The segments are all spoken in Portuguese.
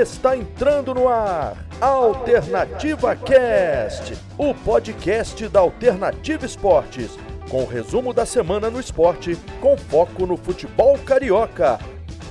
Está entrando no ar Alternativa Cast, o podcast da Alternativa Esportes, com o resumo da semana no esporte, com foco no futebol carioca.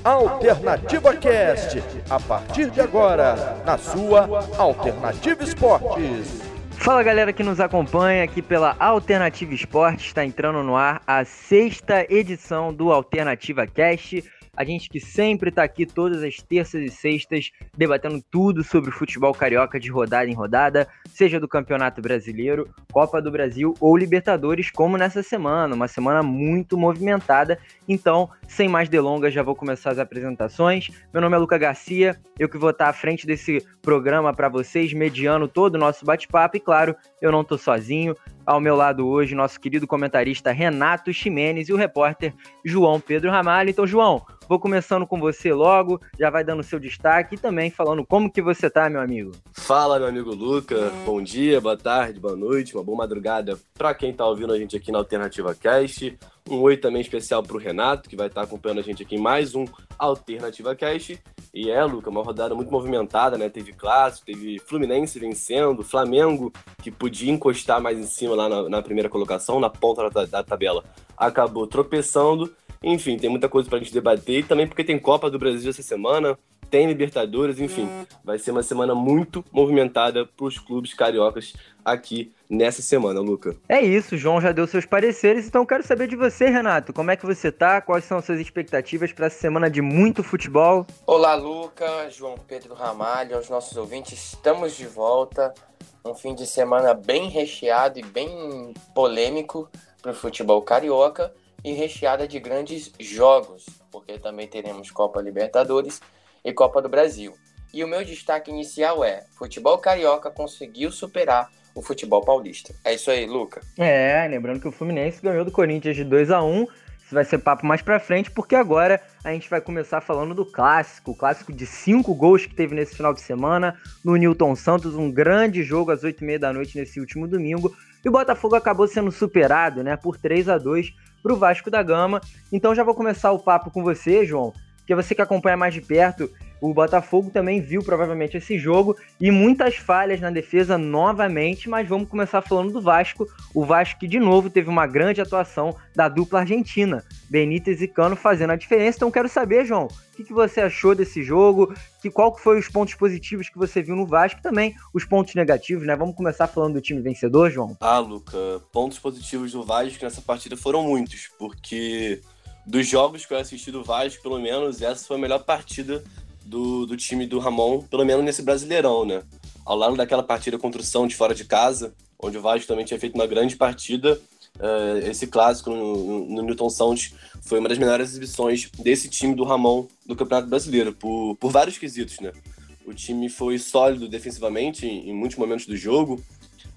Alternativa Cast, a partir de agora, na sua Alternativa Esportes. Fala galera que nos acompanha aqui pela Alternativa Esportes, está entrando no ar a sexta edição do Alternativa Cast a gente que sempre está aqui todas as terças e sextas debatendo tudo sobre futebol carioca de rodada em rodada, seja do Campeonato Brasileiro, Copa do Brasil ou Libertadores, como nessa semana, uma semana muito movimentada. Então, sem mais delongas, já vou começar as apresentações. Meu nome é Luca Garcia, eu que vou estar à frente desse programa para vocês, mediando todo o nosso bate-papo e claro, eu não estou sozinho. Ao meu lado hoje, nosso querido comentarista Renato Ximenes e o repórter João Pedro Ramalho. Então, João, vou começando com você logo, já vai dando seu destaque e também falando como que você tá, meu amigo. Fala, meu amigo Luca. Bom dia, boa tarde, boa noite, uma boa madrugada para quem tá ouvindo a gente aqui na Alternativa Cast. Um oi também especial para o Renato, que vai estar acompanhando a gente aqui em mais um Alternativa Cast. E é, Luca, uma rodada muito movimentada, né? Teve clássico, teve Fluminense vencendo, Flamengo, que podia encostar mais em cima lá na, na primeira colocação, na ponta da, da, tabela, acabou tropeçando. Enfim, tem muita coisa para a gente debater. Também porque tem Copa do Brasil essa semana, tem Libertadores, enfim. Vai ser uma semana muito movimentada para os clubes cariocas aqui nessa semana, Luca. É isso, João já deu seus pareceres, então quero saber de você, Renato. Como é que você tá? Quais são as suas expectativas para essa semana de muito futebol? Olá, Luca, João Pedro Ramalho, aos nossos ouvintes, estamos de volta. Um fim de semana bem recheado e bem polêmico para o futebol carioca e recheada de grandes jogos, porque também teremos Copa Libertadores e Copa do Brasil. E o meu destaque inicial é: futebol carioca conseguiu superar o futebol paulista. É isso aí, Luca. É, lembrando que o Fluminense ganhou do Corinthians de 2 a 1 Isso vai ser papo mais pra frente, porque agora a gente vai começar falando do clássico. O clássico de cinco gols que teve nesse final de semana no Newton Santos. Um grande jogo às 8h30 da noite nesse último domingo. E o Botafogo acabou sendo superado, né, por 3 a 2 pro Vasco da Gama. Então já vou começar o papo com você, João porque você que acompanha mais de perto, o Botafogo também viu provavelmente esse jogo e muitas falhas na defesa novamente, mas vamos começar falando do Vasco. O Vasco que de novo teve uma grande atuação da dupla argentina, Benítez e Cano fazendo a diferença. Então quero saber, João, o que, que você achou desse jogo? Que qual que foi os pontos positivos que você viu no Vasco também os pontos negativos, né? Vamos começar falando do time vencedor, João? Ah, Luca, pontos positivos do Vasco nessa partida foram muitos, porque dos jogos que eu assisti do Vasco, pelo menos, essa foi a melhor partida do, do time do Ramon, pelo menos nesse Brasileirão, né? Ao lado daquela partida contra o São de fora de casa, onde o Vasco também tinha feito uma grande partida, uh, esse clássico no, no, Newton Santos foi uma das melhores exibições desse time do Ramon do Campeonato Brasileiro, por, por vários quesitos, né? O time foi sólido defensivamente em, em muitos momentos do jogo,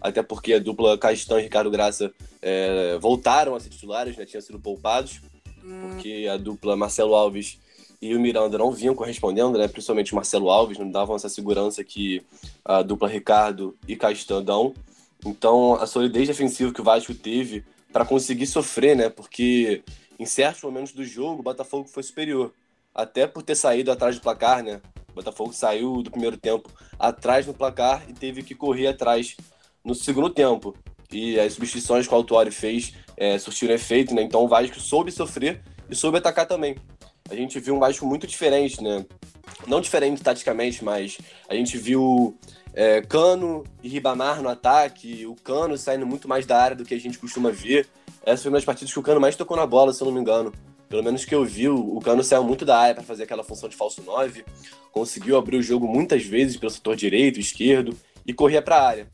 até porque a dupla Castan e Ricardo Graça é, voltaram a ser titulares, né? Tinham sido poupados porque a dupla Marcelo Alves e o Miranda não vinham correspondendo, né? principalmente o Marcelo Alves, não davam essa segurança que a dupla Ricardo e Castan dão. Então, a solidez defensiva que o Vasco teve para conseguir sofrer, né? Porque em certos momentos do jogo, o Botafogo foi superior. Até por ter saído atrás do placar, né? O Botafogo saiu do primeiro tempo atrás no placar e teve que correr atrás no segundo tempo. E as substituições que o Autuori fez é, surtiram efeito, né? Então o Vasco soube sofrer e soube atacar também. A gente viu um Vasco muito diferente, né? Não diferente taticamente, mas a gente viu é, Cano e Ribamar no ataque, o Cano saindo muito mais da área do que a gente costuma ver. Essa foi uma das partidas que o Cano mais tocou na bola, se eu não me engano. Pelo menos que eu vi, o Cano saiu muito da área para fazer aquela função de falso 9, conseguiu abrir o jogo muitas vezes pelo setor direito, esquerdo e corria para a área.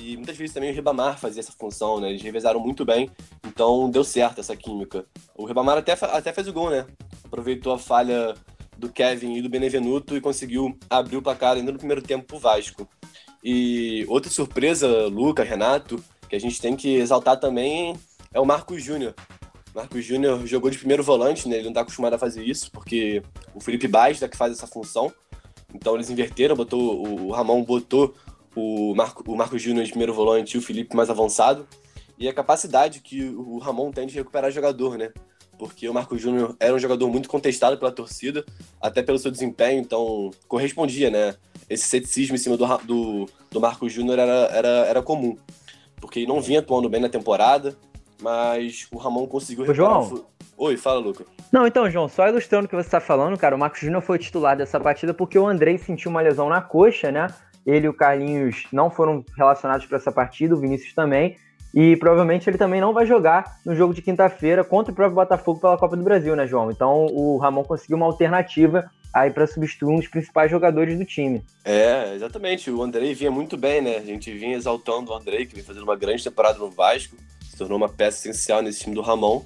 E muitas vezes também o Ribamar fazia essa função, né? Eles revezaram muito bem, então deu certo essa química. O Ribamar até, até fez o gol, né? Aproveitou a falha do Kevin e do Benevenuto e conseguiu abrir o placar ainda no primeiro tempo pro Vasco. E outra surpresa, Luca, Renato, que a gente tem que exaltar também é o Marcos Júnior. Marcos Júnior jogou de primeiro volante, né? Ele não tá acostumado a fazer isso, porque o Felipe Baixo é que faz essa função. Então eles inverteram, botou, o Ramon botou o Marco, o Marco Júnior de primeiro volante e o Felipe mais avançado. E a capacidade que o Ramon tem de recuperar jogador, né? porque o Marco Júnior era um jogador muito contestado pela torcida, até pelo seu desempenho, então correspondia, né? Esse ceticismo em cima do, do, do Marco Júnior era, era, era comum, porque ele não vinha atuando bem na temporada, mas o Ramon conseguiu Ô, João. Oi, fala, Luca. Não, então, João, só ilustrando o que você está falando, cara, o Marcos Júnior foi titular dessa partida porque o Andrei sentiu uma lesão na coxa, né? Ele e o Carlinhos não foram relacionados para essa partida, o Vinícius também. E provavelmente ele também não vai jogar no jogo de quinta-feira contra o próprio Botafogo pela Copa do Brasil, né, João? Então o Ramon conseguiu uma alternativa aí para substituir um dos principais jogadores do time. É, exatamente. O Andrei vinha muito bem, né? A gente vinha exaltando o Andrei, que vem fazendo uma grande temporada no Vasco, se tornou uma peça essencial nesse time do Ramon.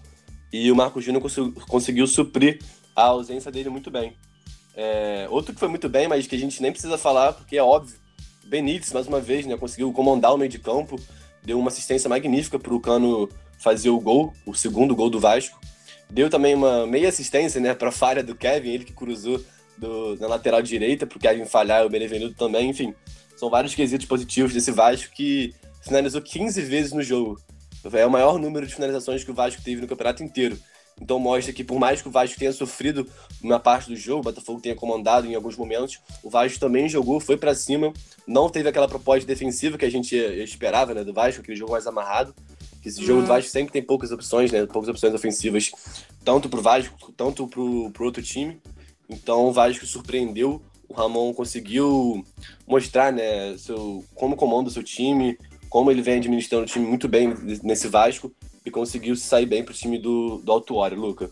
E o Marco Júnior conseguiu suprir a ausência dele muito bem. É, outro que foi muito bem, mas que a gente nem precisa falar, porque é óbvio, Benítez, mais uma vez, né, conseguiu comandar o meio de campo, deu uma assistência magnífica para o Cano fazer o gol, o segundo gol do Vasco. Deu também uma meia assistência né, para a falha do Kevin, ele que cruzou do, na lateral direita para o Kevin falhar o Benevenuto também. Enfim, são vários quesitos positivos desse Vasco que finalizou 15 vezes no jogo. É o maior número de finalizações que o Vasco teve no campeonato inteiro. Então mostra que por mais que o Vasco tenha sofrido uma parte do jogo, o Botafogo tenha comandado em alguns momentos, o Vasco também jogou, foi para cima, não teve aquela proposta defensiva que a gente esperava, né, do Vasco, aquele jogo mais amarrado. Que esse jogo do Vasco sempre tem poucas opções, né, poucas opções ofensivas, tanto pro Vasco, tanto pro, pro outro time. Então o Vasco surpreendeu, o Ramon conseguiu mostrar, né, seu, como comanda o seu time, como ele vem administrando o time muito bem nesse Vasco e conseguiu se sair bem para o time do, do Altuori, Luca.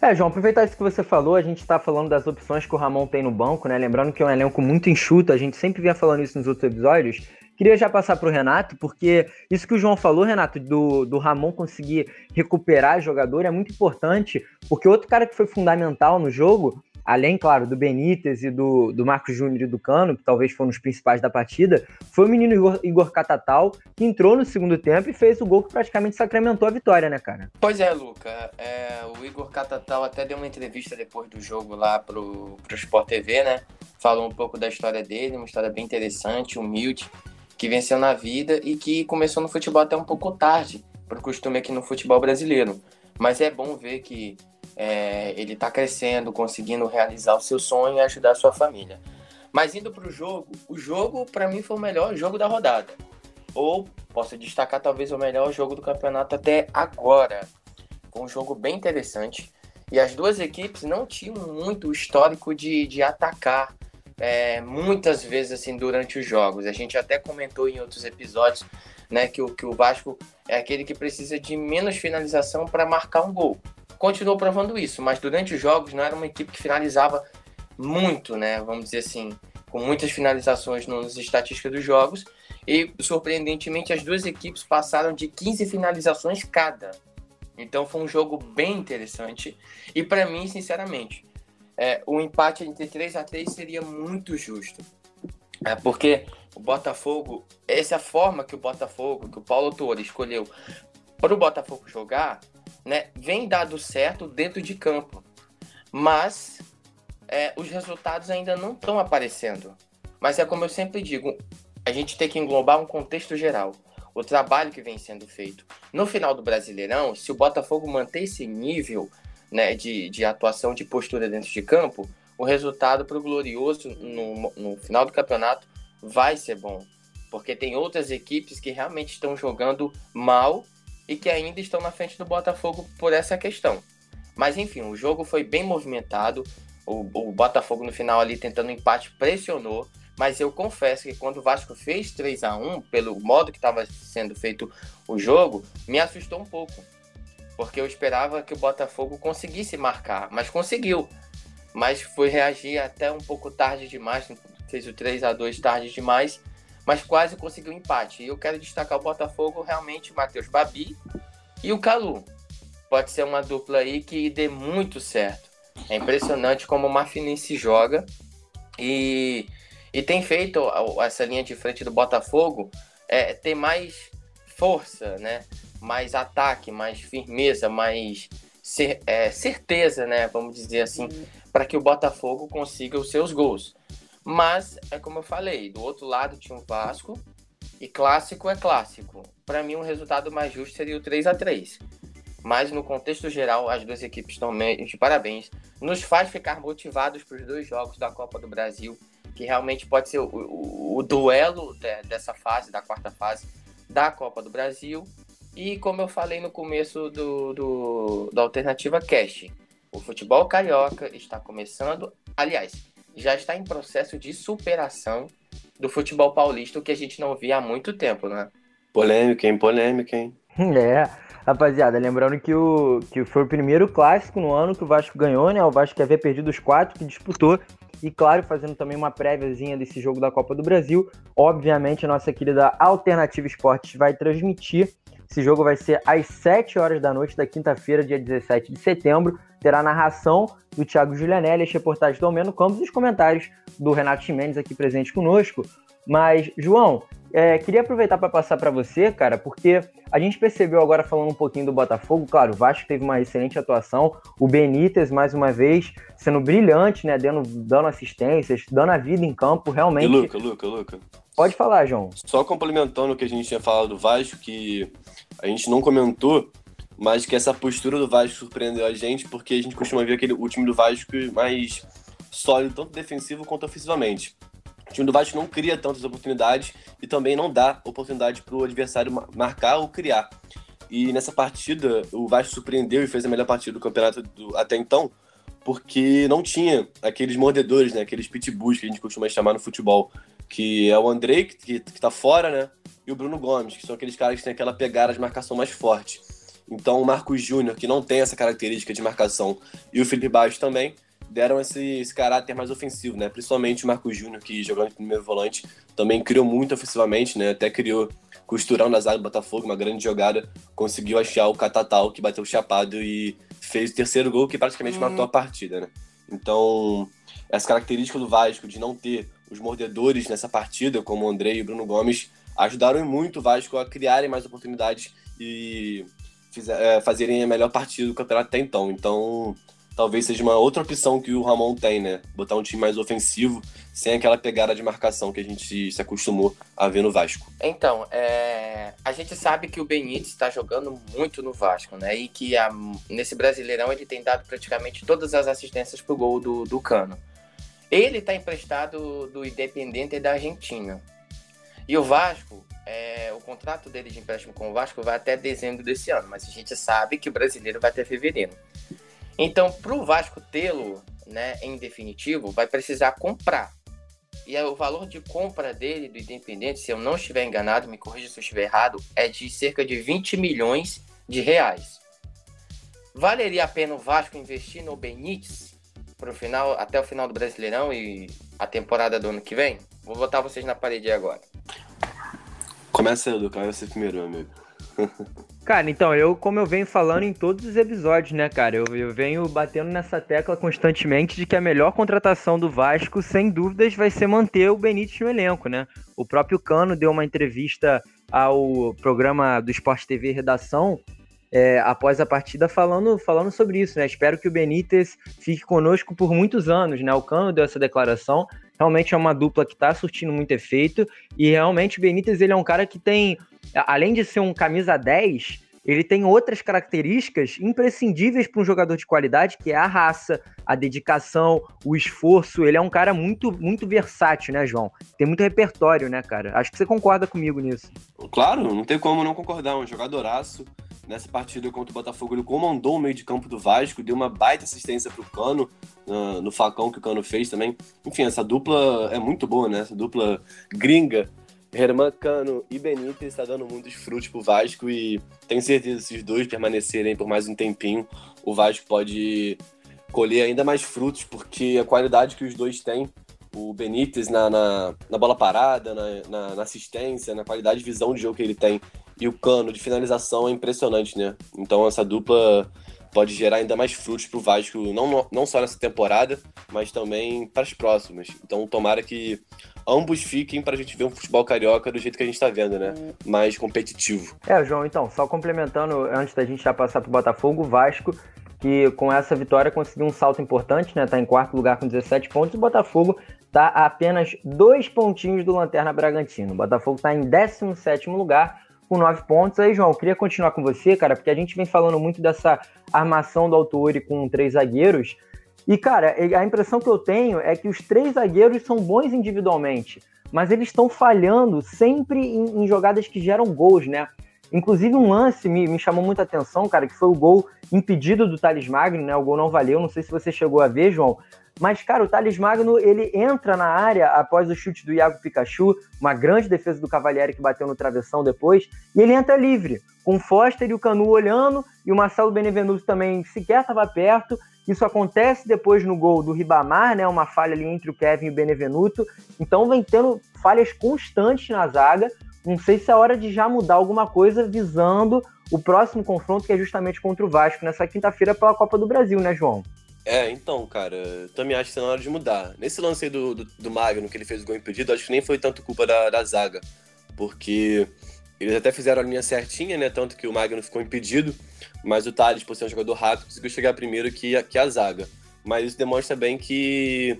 É, João, aproveitar isso que você falou, a gente está falando das opções que o Ramon tem no banco, né? Lembrando que é um elenco muito enxuto, a gente sempre vinha falando isso nos outros episódios. Queria já passar para o Renato, porque isso que o João falou, Renato, do, do Ramon conseguir recuperar jogador é muito importante, porque outro cara que foi fundamental no jogo além, claro, do Benítez e do, do Marcos Júnior e do Cano, que talvez foram os principais da partida, foi o menino Igor, Igor Catatal, que entrou no segundo tempo e fez o gol que praticamente sacramentou a vitória, né, cara? Pois é, Luca. É, o Igor Catatal até deu uma entrevista depois do jogo lá pro, pro Sport TV, né? Falou um pouco da história dele, uma história bem interessante, humilde, que venceu na vida e que começou no futebol até um pouco tarde, por costume aqui no futebol brasileiro. Mas é bom ver que é, ele está crescendo, conseguindo realizar o seu sonho e ajudar a sua família. Mas indo para o jogo, o jogo para mim foi o melhor jogo da rodada. Ou posso destacar talvez o melhor jogo do campeonato até agora. Foi um jogo bem interessante. E as duas equipes não tinham muito histórico de, de atacar é, muitas vezes assim durante os jogos. A gente até comentou em outros episódios né, que, o, que o Vasco é aquele que precisa de menos finalização para marcar um gol continuou provando isso, mas durante os jogos não era uma equipe que finalizava muito, né? Vamos dizer assim, com muitas finalizações nas estatísticas dos jogos. E surpreendentemente as duas equipes passaram de 15 finalizações cada. Então foi um jogo bem interessante. E para mim, sinceramente, é, o empate entre 3 a 3 seria muito justo. É, porque o Botafogo, essa forma que o Botafogo, que o Paulo Torre escolheu para o Botafogo jogar, né, vem dado certo dentro de campo, mas é, os resultados ainda não estão aparecendo. Mas é como eu sempre digo, a gente tem que englobar um contexto geral, o trabalho que vem sendo feito. No final do Brasileirão, se o Botafogo manter esse nível né, de, de atuação, de postura dentro de campo, o resultado para o Glorioso no, no final do campeonato vai ser bom. Porque tem outras equipes que realmente estão jogando mal e que ainda estão na frente do Botafogo por essa questão. Mas enfim, o jogo foi bem movimentado. O, o Botafogo no final ali tentando empate pressionou. Mas eu confesso que quando o Vasco fez 3 a 1 pelo modo que estava sendo feito o jogo, me assustou um pouco. Porque eu esperava que o Botafogo conseguisse marcar, mas conseguiu. Mas foi reagir até um pouco tarde demais, fez o 3 a 2 tarde demais mas quase conseguiu um empate. E eu quero destacar o Botafogo, realmente, o Matheus Babi e o Calu. Pode ser uma dupla aí que dê muito certo. É impressionante como o Marfinense joga e, e tem feito essa linha de frente do Botafogo é, ter mais força, né? mais ataque, mais firmeza, mais cer é, certeza, né? vamos dizer assim, para que o Botafogo consiga os seus gols. Mas, é como eu falei, do outro lado tinha o Vasco, e clássico é clássico. Para mim, um resultado mais justo seria o 3 a 3 mas no contexto geral, as duas equipes estão de parabéns. Nos faz ficar motivados para os dois jogos da Copa do Brasil, que realmente pode ser o, o, o duelo de, dessa fase, da quarta fase da Copa do Brasil. E como eu falei no começo do, do da Alternativa Cast, o futebol carioca está começando, aliás, já está em processo de superação do futebol paulista, o que a gente não via há muito tempo, né? Polêmica, hein? Polêmica, hein? É, rapaziada, lembrando que, o, que foi o primeiro clássico no ano que o Vasco ganhou, né? O Vasco havia perdido os quatro que disputou. E claro, fazendo também uma préviazinha desse jogo da Copa do Brasil. Obviamente, a nossa querida Alternativa Esportes vai transmitir. Esse jogo vai ser às 7 horas da noite da quinta-feira, dia 17 de setembro. Terá narração do Thiago Julianelli, as reportagens do Almeno Campos e os comentários do Renato Chimenez aqui presente conosco. Mas, João, é, queria aproveitar para passar para você, cara, porque a gente percebeu agora falando um pouquinho do Botafogo, claro, o Vasco teve uma excelente atuação, o Benítez, mais uma vez, sendo brilhante, né, dando, dando assistências, dando a vida em campo, realmente... E Luca, Luca, Luca. Pode falar, João. Só complementando o que a gente tinha falado do Vasco, que a gente não comentou, mas que essa postura do Vasco surpreendeu a gente, porque a gente costuma ver aquele, o time do Vasco mais sólido, tanto defensivo quanto ofensivamente. O time do Vasco não cria tantas oportunidades e também não dá oportunidade para o adversário marcar ou criar. E nessa partida, o Vasco surpreendeu e fez a melhor partida do campeonato do, até então, porque não tinha aqueles mordedores, né, aqueles pitbulls que a gente costuma chamar no futebol, que é o Andrei, que, que tá fora, né, e o Bruno Gomes, que são aqueles caras que têm aquela pegada de marcação mais forte. Então o Marcos Júnior, que não tem essa característica de marcação, e o Felipe Baixo também, deram esse, esse caráter mais ofensivo, né? Principalmente o Marcos Júnior, que jogando de primeiro volante, também criou muito ofensivamente, né? Até criou costurão na zaga do Botafogo, uma grande jogada, conseguiu achar o Catatal, que bateu chapado e fez o terceiro gol, que praticamente uhum. matou a partida, né? Então, essa característica do Vasco de não ter os mordedores nessa partida, como o André e o Bruno Gomes, ajudaram muito o Vasco a criarem mais oportunidades e fizer, é, fazerem a melhor partida do campeonato até então. Então, talvez seja uma outra opção que o Ramon tem, né? Botar um time mais ofensivo, sem aquela pegada de marcação que a gente se acostumou a ver no Vasco. Então, é... a gente sabe que o Benítez está jogando muito no Vasco, né? E que a... nesse Brasileirão ele tem dado praticamente todas as assistências pro gol do, do Cano. Ele está emprestado do Independente da Argentina. E o Vasco, é... o contrato dele de empréstimo com o Vasco vai até dezembro desse ano, mas a gente sabe que o brasileiro vai até fevereiro. Então, para o Vasco tê-lo, né, em definitivo, vai precisar comprar. E o valor de compra dele do Independente, se eu não estiver enganado, me corrija se eu estiver errado, é de cerca de 20 milhões de reais. Valeria a pena o Vasco investir no Benítez pro final, até o final do Brasileirão e a temporada do ano que vem? Vou botar vocês na parede agora. Começa aí, Lucas, ser primeiro, amigo. Cara, então, eu, como eu venho falando em todos os episódios, né, cara, eu, eu venho batendo nessa tecla constantemente de que a melhor contratação do Vasco, sem dúvidas, vai ser manter o Benítez no elenco, né? O próprio Cano deu uma entrevista ao programa do Esporte TV Redação é, após a partida falando, falando sobre isso, né? Espero que o Benítez fique conosco por muitos anos, né? O Cano deu essa declaração. Realmente é uma dupla que está surtindo muito efeito e realmente o Benítez ele é um cara que tem além de ser um camisa 10, ele tem outras características imprescindíveis para um jogador de qualidade, que é a raça, a dedicação, o esforço. Ele é um cara muito, muito versátil, né, João? Tem muito repertório, né, cara? Acho que você concorda comigo nisso. Claro, não tem como não concordar. Um jogadoraço. Nessa partida contra o Botafogo, ele comandou o meio de campo do Vasco, deu uma baita assistência para o Cano, uh, no facão que o Cano fez também. Enfim, essa dupla é muito boa, né? Essa dupla gringa Herman Cano e Benítez está dando muitos frutos pro Vasco e tenho certeza que se os dois permanecerem por mais um tempinho, o Vasco pode colher ainda mais frutos, porque a qualidade que os dois têm, o Benítez na, na, na bola parada, na, na, na, assistência, na qualidade de visão de jogo que ele tem, e o Cano de finalização é impressionante, né? Então essa dupla pode gerar ainda mais frutos para o Vasco, não, não só nessa temporada, mas também para as próximas. Então, tomara que ambos fiquem para a gente ver um futebol carioca do jeito que a gente está vendo, né? Mais competitivo. É, João, então, só complementando, antes da gente já passar para o Botafogo, o Vasco, que com essa vitória conseguiu um salto importante, né? Tá em quarto lugar com 17 pontos, o Botafogo tá a apenas dois pontinhos do Lanterna Bragantino. O Botafogo está em 17 lugar com nove pontos. Aí, João, queria continuar com você, cara, porque a gente vem falando muito dessa armação do Autori com três zagueiros. E, cara, a impressão que eu tenho é que os três zagueiros são bons individualmente, mas eles estão falhando sempre em, em, jogadas que geram gols, né? Inclusive, um lance me, me chamou muita atenção, cara, que foi o gol impedido do Thales Magno, né? O gol não valeu, não sei se você chegou a ver, João, mas, cara, o Thales Magno, ele entra na área após o chute do Iago Pikachu, uma grande defesa do Cavalieri que bateu no travessão depois, e ele entra livre, com o Foster e o Canu olhando, e o Marcelo Benevenuto também sequer estava perto. Isso acontece depois no gol do Ribamar, né? Uma falha ali entre o Kevin e o Benevenuto. Então vem tendo falhas constantes na zaga. Não sei se é hora de já mudar alguma coisa visando o próximo confronto, que é justamente contra o Vasco, nessa quinta-feira pela Copa do Brasil, né, João? É, então, cara, também acho que tá na hora de mudar. Nesse lance aí do, do, do Magno, que ele fez o gol impedido, acho que nem foi tanto culpa da, da zaga, porque eles até fizeram a linha certinha, né? Tanto que o Magno ficou impedido, mas o Thales, por ser um jogador rápido, conseguiu chegar primeiro que a, que a zaga. Mas isso demonstra bem que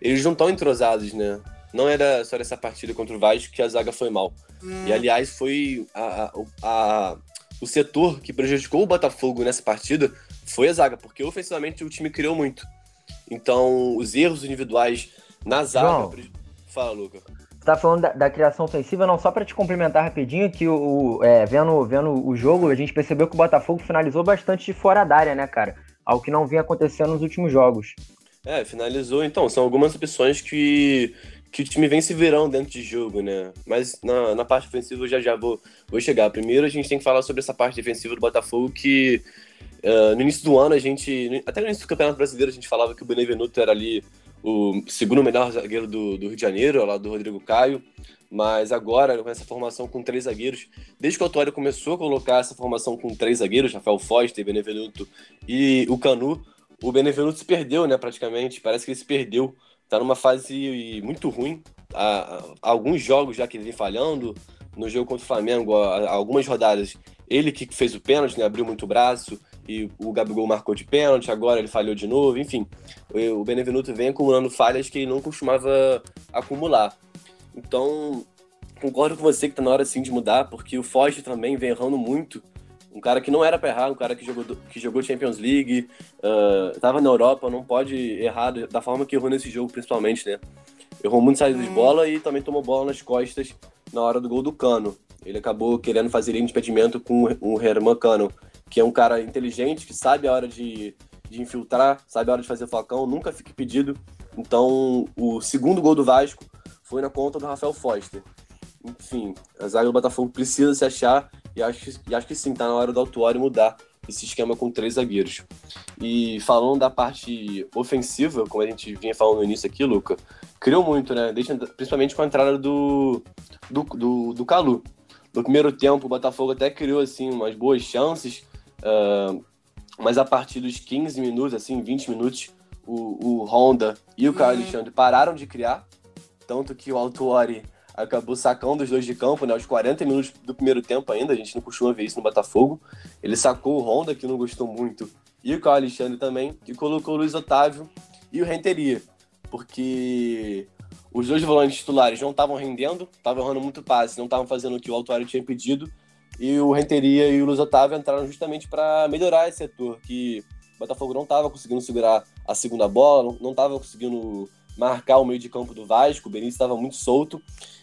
eles não estão entrosados, né? Não era só nessa partida contra o Vasco que a zaga foi mal. Hum. E aliás, foi a, a, a, o setor que prejudicou o Botafogo nessa partida foi a zaga, porque ofensivamente o time criou muito. Então, os erros individuais na zaga. João, Fala, Luca. Você tá falando da, da, criação ofensiva, não só para te complementar rapidinho, que o, o é, vendo, vendo o jogo, a gente percebeu que o Botafogo finalizou bastante de fora da área, né, cara? Algo que não vinha acontecendo nos últimos jogos. É, finalizou, então, são algumas opções que, que o time vem virando dentro de jogo, né? Mas na, na parte ofensiva eu já já vou, vou chegar. Primeiro a gente tem que falar sobre essa parte defensiva do Botafogo que Uh, no início do ano, a gente. Até no início do Campeonato Brasileiro, a gente falava que o Benevenuto era ali o segundo melhor zagueiro do, do Rio de Janeiro, lado do Rodrigo Caio. Mas agora, com essa formação com três zagueiros, desde que o Autório começou a colocar essa formação com três zagueiros, Rafael Foster, Benevenuto e o Canu, o Benevenuto se perdeu, né, praticamente. Parece que ele se perdeu. Tá numa fase muito ruim. Há, alguns jogos já que ele vem falhando. No jogo contra o Flamengo, algumas rodadas, ele que fez o pênalti, né, abriu muito o braço e o Gabigol marcou de pênalti, agora ele falhou de novo, enfim. O Benevenuto vem acumulando falhas que ele não costumava acumular. Então, concordo com você que tá na hora sim de mudar, porque o Foge também vem errando muito. Um cara que não era para errar, um cara que jogou, que jogou Champions League, uh, tava na Europa, não pode errar da forma que errou nesse jogo, principalmente, né? Errou muito saída de hum. bola e também tomou bola nas costas na hora do gol do Cano. Ele acabou querendo fazer de impedimento com o Herman Cano que é um cara inteligente, que sabe a hora de, de infiltrar, sabe a hora de fazer falcão, nunca fica pedido. Então, o segundo gol do Vasco foi na conta do Rafael Foster. Enfim, a zaga do Botafogo precisa se achar e acho, que, e acho que sim, tá na hora do Autuário mudar esse esquema com três zagueiros. E falando da parte ofensiva, como a gente vinha falando no início aqui, Luca, criou muito, né? Desde, principalmente com a entrada do, do, do, do Calu. No primeiro tempo, o Botafogo até criou assim umas boas chances, Uh, mas a partir dos 15 minutos, assim, 20 minutos, o, o Honda e o Caio uhum. Alexandre pararam de criar. Tanto que o Altuori acabou sacando os dois de campo, né? Aos 40 minutos do primeiro tempo ainda, a gente não costuma ver isso no Botafogo. Ele sacou o Honda, que não gostou muito, e o Caio Alexandre também, e colocou o Luiz Otávio e o Renteria. Porque os dois volantes titulares não estavam rendendo, estavam errando muito passe, não estavam fazendo o que o Altuari tinha pedido e o Renteria e o Luiz Otávio entraram justamente para melhorar esse setor, que o Botafogo não estava conseguindo segurar a segunda bola, não estava conseguindo marcar o meio de campo do Vasco, o Benítez estava muito solto,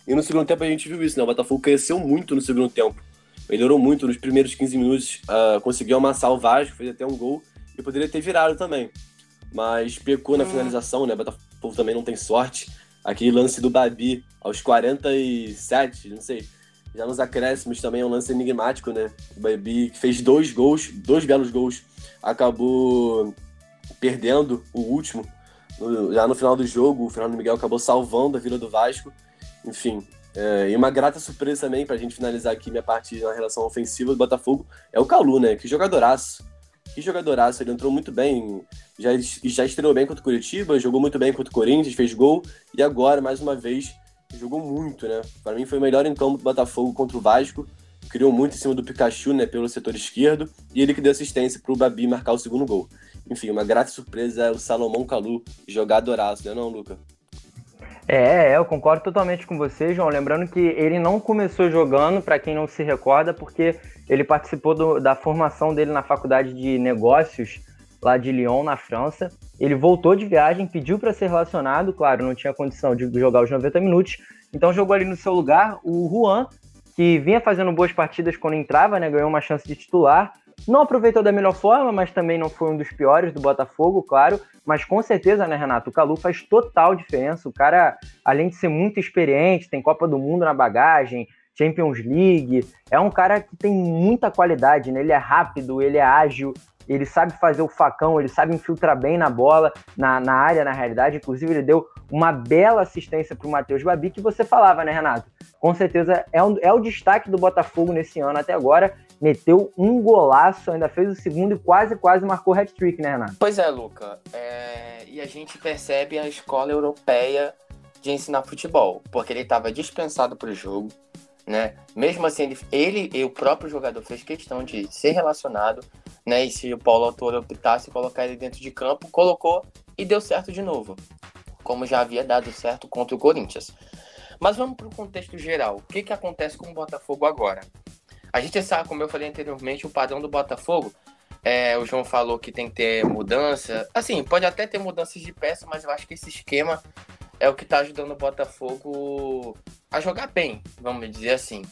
e no segundo tempo a gente viu isso, né? O Botafogo cresceu muito no segundo tempo, melhorou muito nos primeiros 15 minutos, uh, conseguiu amassar o Vasco, fez até um gol, e poderia ter virado também, mas pecou na finalização, né? O Botafogo também não tem sorte, aquele lance do Babi aos 47, não sei, já nos acréscimos também é um lance enigmático, né? O Baby fez dois gols, dois belos gols, acabou perdendo o último. Já no final do jogo, o Fernando Miguel acabou salvando a Vila do Vasco. Enfim, é, e uma grata surpresa também, pra gente finalizar aqui minha parte na relação ofensiva do Botafogo, é o Calu, né? Que jogadoraço. Que jogadoraço. Ele entrou muito bem, já, já estreou bem contra o Curitiba, jogou muito bem contra o Corinthians, fez gol. E agora, mais uma vez, jogou muito, né? Para mim foi o melhor em campo do Botafogo contra o Vasco. Criou muito em cima do Pikachu, né, pelo setor esquerdo, e ele que deu assistência para o Babi marcar o segundo gol. Enfim, uma grata surpresa é o Salomão Calu, jogadoraço, né não, Luca? É, é, eu concordo totalmente com você, João. Lembrando que ele não começou jogando, para quem não se recorda, porque ele participou do, da formação dele na faculdade de negócios lá de Lyon, na França. Ele voltou de viagem, pediu para ser relacionado, claro, não tinha condição de jogar os 90 minutos, então jogou ali no seu lugar o Juan, que vinha fazendo boas partidas quando entrava, né, ganhou uma chance de titular. Não aproveitou da melhor forma, mas também não foi um dos piores do Botafogo, claro. Mas com certeza, né, Renato? O Calu faz total diferença. O cara, além de ser muito experiente, tem Copa do Mundo na bagagem, Champions League. É um cara que tem muita qualidade, né? Ele é rápido, ele é ágil, ele sabe fazer o facão, ele sabe infiltrar bem na bola, na, na área, na realidade. Inclusive, ele deu uma bela assistência para o Matheus Babi, que você falava, né, Renato? Com certeza é, um, é o destaque do Botafogo nesse ano até agora. Meteu um golaço, ainda fez o segundo e quase, quase marcou hat-trick, né, Renato? Pois é, Luca. É... E a gente percebe a escola europeia de ensinar futebol, porque ele estava dispensado para o jogo, né? Mesmo assim, ele, ele e o próprio jogador fez questão de ser relacionado, né? E se o Paulo Autor optasse colocar ele dentro de campo, colocou e deu certo de novo, como já havia dado certo contra o Corinthians. Mas vamos para o contexto geral. O que, que acontece com o Botafogo agora? A gente sabe, como eu falei anteriormente, o padrão do Botafogo. É, o João falou que tem que ter mudança. Assim, pode até ter mudanças de peça, mas eu acho que esse esquema é o que está ajudando o Botafogo a jogar bem, vamos dizer assim.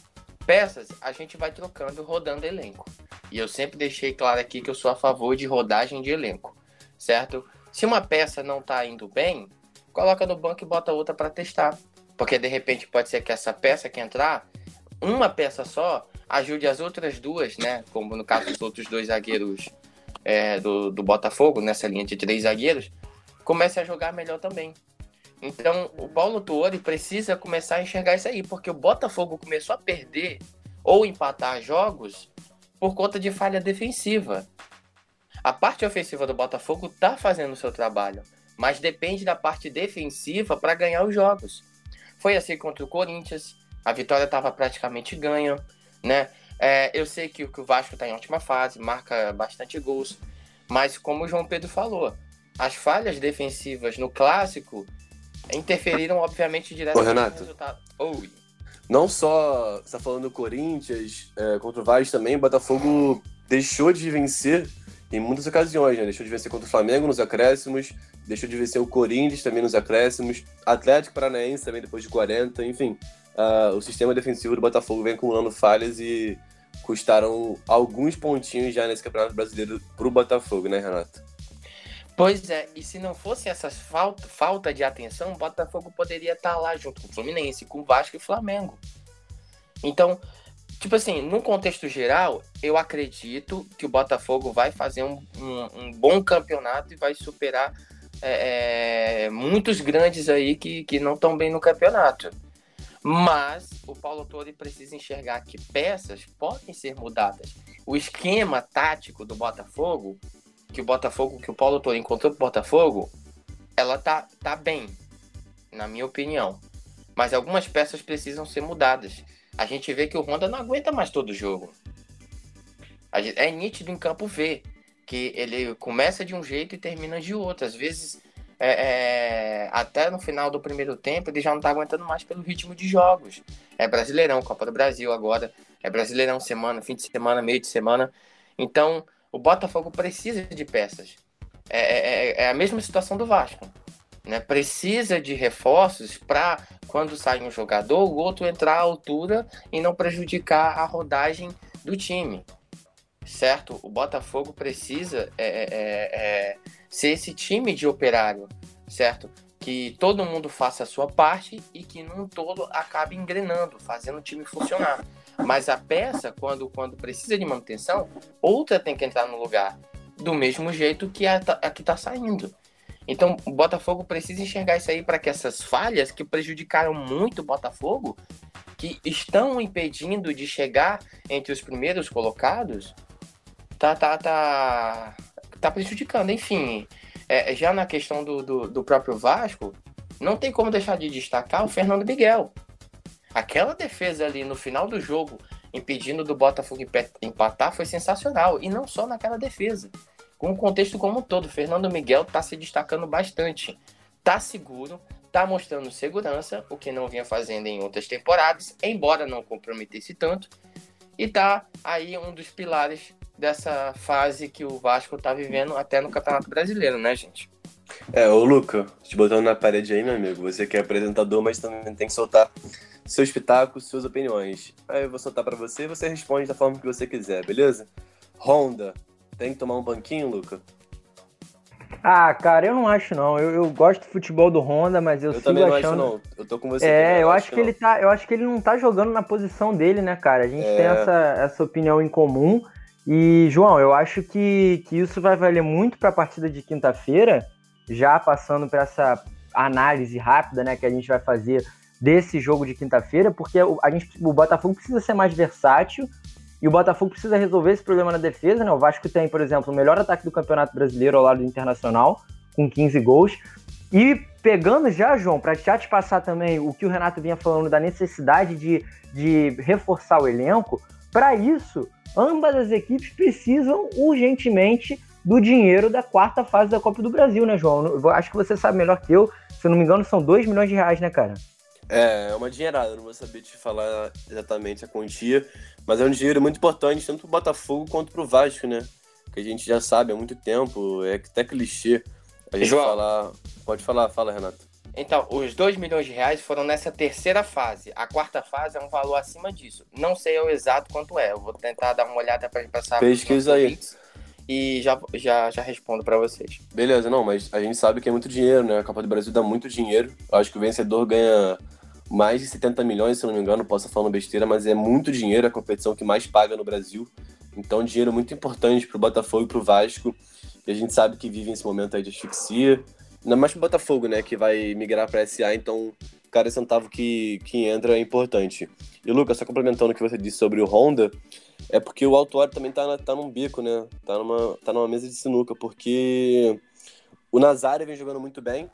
Peças a gente vai trocando, rodando elenco. E eu sempre deixei claro aqui que eu sou a favor de rodagem de elenco, certo? Se uma peça não está indo bem, coloca no banco e bota outra para testar. Porque de repente pode ser que essa peça que entrar, uma peça só, ajude as outras duas, né? Como no caso dos outros dois zagueiros é, do, do Botafogo, nessa linha de três zagueiros, comece a jogar melhor também. Então, o Paulo Tuori precisa começar a enxergar isso aí, porque o Botafogo começou a perder ou empatar jogos por conta de falha defensiva. A parte ofensiva do Botafogo está fazendo o seu trabalho, mas depende da parte defensiva para ganhar os jogos. Foi assim contra o Corinthians, a vitória estava praticamente ganha, né? É, eu sei que, que o Vasco está em ótima fase, marca bastante gols, mas como o João Pedro falou, as falhas defensivas no clássico interferiram, obviamente, diretamente Ô, Renato. no resultado. Oi. Não só você está falando do Corinthians, é, contra o Vasco também, o Botafogo deixou de vencer em muitas ocasiões, né? Deixou de vencer contra o Flamengo nos acréscimos, deixou de vencer o Corinthians também nos acréscimos, Atlético Paranaense também depois de 40, enfim. Uh, o sistema defensivo do Botafogo vem acumulando falhas e custaram alguns pontinhos já nesse Campeonato Brasileiro para o Botafogo, né, Renato? Pois é, e se não fosse essa falta, falta de atenção, o Botafogo poderia estar tá lá junto com o Fluminense, com o Vasco e Flamengo. Então, tipo assim, no contexto geral, eu acredito que o Botafogo vai fazer um, um, um bom campeonato e vai superar é, é, muitos grandes aí que, que não estão bem no campeonato. Mas o Paulo Torre precisa enxergar que peças podem ser mudadas. O esquema tático do Botafogo que o Botafogo, que o Paulo Torre encontrou pro Botafogo, ela tá, tá bem, na minha opinião. Mas algumas peças precisam ser mudadas. A gente vê que o Honda não aguenta mais todo o jogo. Gente, é nítido em campo ver que ele começa de um jeito e termina de outro. Às vezes, é, é, até no final do primeiro tempo, ele já não tá aguentando mais pelo ritmo de jogos. É Brasileirão, Copa do Brasil agora. É Brasileirão semana, fim de semana, meio de semana. Então, o Botafogo precisa de peças. É, é, é, é a mesma situação do Vasco. Né? Precisa de reforços para, quando sai um jogador, o outro entrar à altura e não prejudicar a rodagem do time. Certo? O Botafogo precisa é, é, é, ser esse time de operário, certo? Que todo mundo faça a sua parte e que num todo acabe engrenando, fazendo o time funcionar. Mas a peça, quando, quando precisa de manutenção, outra tem que entrar no lugar. Do mesmo jeito que a, a que está saindo. Então, o Botafogo precisa enxergar isso aí para que essas falhas que prejudicaram muito o Botafogo, que estão impedindo de chegar entre os primeiros colocados, tá, tá, tá, tá prejudicando. Enfim, é, já na questão do, do, do próprio Vasco, não tem como deixar de destacar o Fernando Miguel. Aquela defesa ali no final do jogo, impedindo do Botafogo empatar, foi sensacional. E não só naquela defesa. Com o contexto como um todo, Fernando Miguel está se destacando bastante. Tá seguro, tá mostrando segurança, o que não vinha fazendo em outras temporadas, embora não comprometesse tanto, e tá aí um dos pilares dessa fase que o Vasco tá vivendo até no Campeonato Brasileiro, né, gente? É, ô Luca, te botando na parede aí, meu amigo, você que é apresentador, mas também tem que soltar seus pitacos, suas opiniões. Aí eu vou soltar para você e você responde da forma que você quiser, beleza? Honda, tem que tomar um banquinho, Luca? Ah, cara, eu não acho não. Eu, eu gosto do futebol do Honda, mas eu, Eu sigo também não achando. acho, não. Eu tô com você. É, também, eu acho que não. ele tá, eu acho que ele não tá jogando na posição dele, né, cara? A gente É. tem essa, essa opinião em comum. E, João, eu acho que, que isso vai valer muito para a partida de quinta-feira, já passando para essa análise rápida, né, que a gente vai fazer desse jogo de quinta-feira, porque o, a gente, o Botafogo precisa ser mais versátil e o Botafogo precisa resolver esse problema na defesa, né? O Vasco tem, por exemplo, o melhor ataque do Campeonato Brasileiro ao lado do Internacional, com 15 gols. E pegando já, João, para já te passar também o que o Renato vinha falando da necessidade de, de reforçar o elenco, para isso, ambas as equipes precisam urgentemente do dinheiro da quarta fase da Copa do Brasil, né, João? Acho que você sabe melhor que eu. Se eu não me engano, são 2 milhões de reais, né, cara? É, é uma dinheirada, eu não vou saber te falar exatamente a quantia, mas é um dinheiro muito importante, tanto pro Botafogo quanto pro Vasco, né? Que a gente já sabe há muito tempo, é até clichê a gente João. falar. Pode falar, fala, Renato. Então, os 2 milhões de reais foram nessa terceira fase. A quarta fase é um valor acima disso. Não sei o exato quanto é. Eu vou tentar dar uma olhada para passar Pesquisa aí. E já, já, já respondo para vocês. Beleza, não, mas a gente sabe que é muito dinheiro, né? A Copa do Brasil dá muito dinheiro. Eu acho que o vencedor ganha mais de 70 milhões, se não me engano, posso estar falando besteira, mas é muito dinheiro, é a competição que mais paga no Brasil. Então, dinheiro muito importante pro Botafogo e pro Vasco. E a gente sabe que vive esse momento aí de asfixia. Ainda mais pro Botafogo, né? Que vai migrar pra SA, então cada centavo que, que entra é importante. E Lucas, só complementando o que você disse sobre o Honda, é porque o Autuário também tá, tá num bico, né? Tá numa, tá numa mesa de sinuca, porque o Nazário vem jogando muito bem,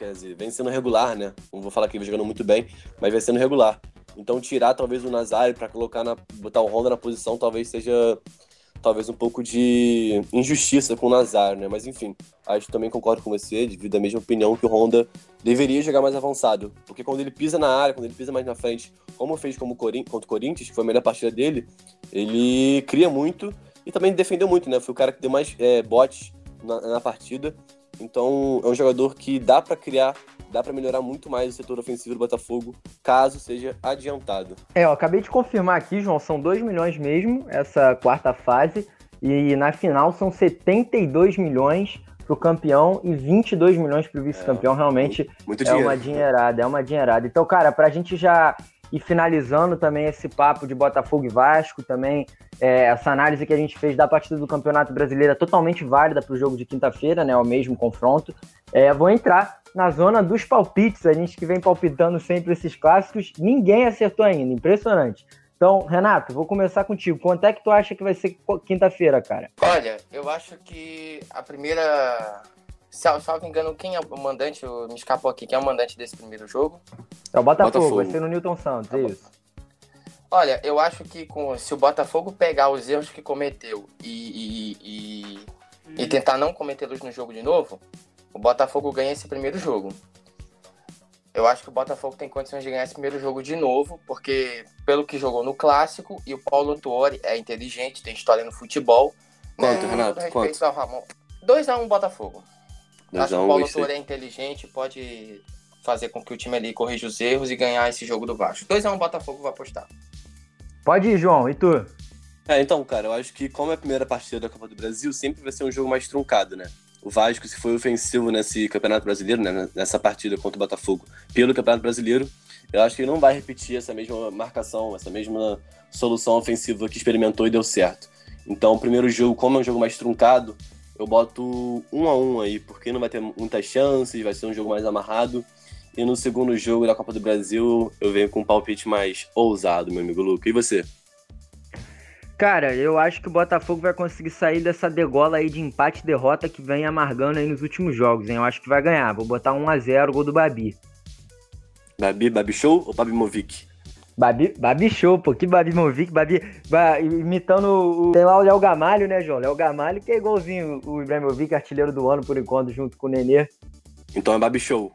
quer dizer, vem sendo regular, né? Não vou falar que vem jogando muito bem, mas vem sendo regular. Então tirar talvez o Nazário pra colocar na botar o Honda na posição talvez seja talvez um pouco de injustiça com o Nazário, né? Mas enfim, acho que também concordo com você, devido à mesma opinião que o Honda deveria jogar mais avançado, porque quando ele pisa na área, quando ele pisa mais na frente, como fez como contra o Corinthians, que foi a melhor partida dele, ele cria muito e também defendeu muito, né? Foi o cara que deu mais é, botes na, na partida. Então é um jogador que dá pra criar, dá pra melhorar muito mais o setor ofensivo do Botafogo, caso seja adiantado. É, eu acabei de confirmar aqui, João, são 2 milhões mesmo, essa quarta fase. E na final são 72 milhões pro campeão e 22 milhões pro vice-campeão. Realmente Muito é dinheiro. uma dinheirada, é uma dinheirada. Então, cara, pra gente já ir finalizando também esse papo de Botafogo e Vasco, também é, essa análise que a gente fez da partida do Campeonato Brasileiro é totalmente válida pro jogo de quinta-feira, né? O mesmo confronto. É, vou entrar na zona dos palpites, a gente que vem palpitando sempre esses clássicos, ninguém acertou ainda, impressionante. Então, Renato, vou começar contigo. Quanto é que tu acha que vai ser quinta-feira, cara? Olha, eu acho que a primeira. Sal- Salvo engano, quem é o mandante? Eu- Me escapou aqui. Quem é o mandante desse primeiro jogo? É o Botafogo, Botafogo. vai ser no Newton Santos, é isso. Olha, eu acho que com, se o Botafogo pegar os erros que cometeu e, e, e, e tentar não cometê-los no jogo de novo, o Botafogo ganha esse primeiro jogo. Eu acho que o Botafogo tem condições de ganhar esse primeiro jogo de novo, porque pelo que jogou no clássico, e o Paulo Tuori é inteligente, tem história no futebol. Quanto, Com Renato? Quanto? ao Ramon. 2x1 Botafogo. Acho que um, o Paulo. Tuori é inteligente, pode fazer com que o time ali corrija os erros e ganhar esse jogo do Vasco. 2x1 Botafogo vai apostar. Pode ir, João, e tu? É, então, cara, eu acho que como é a primeira partida da Copa do Brasil, sempre vai ser um jogo mais truncado, né? O Vasco, se foi ofensivo nesse Campeonato Brasileiro, né, nessa partida contra o Botafogo, pelo Campeonato Brasileiro, eu acho que ele não vai repetir essa mesma marcação, essa mesma solução ofensiva que experimentou e deu certo. Então, o primeiro jogo, como é um jogo mais truncado, eu boto um a um aí, porque não vai ter muitas chances, vai ser um jogo mais amarrado. E no segundo jogo da Copa do Brasil, eu venho com um palpite mais ousado, meu amigo Luca. E você? Cara, eu acho que o Botafogo vai conseguir sair dessa degola aí de empate e derrota que vem amargando aí nos últimos jogos, hein? Eu acho que vai ganhar. Vou botar 1x0 gol do Babi. Babi, Babi Show ou Babi Movic? Babi, Babi show, pô. Que Babi Movic, Babi. Ba- imitando o. Tem lá o Léo Gamalho, né, João? Léo Gamalho que é igualzinho o Ibrahimovic, artilheiro do ano por enquanto, junto com o Nenê. Então é Babi Show.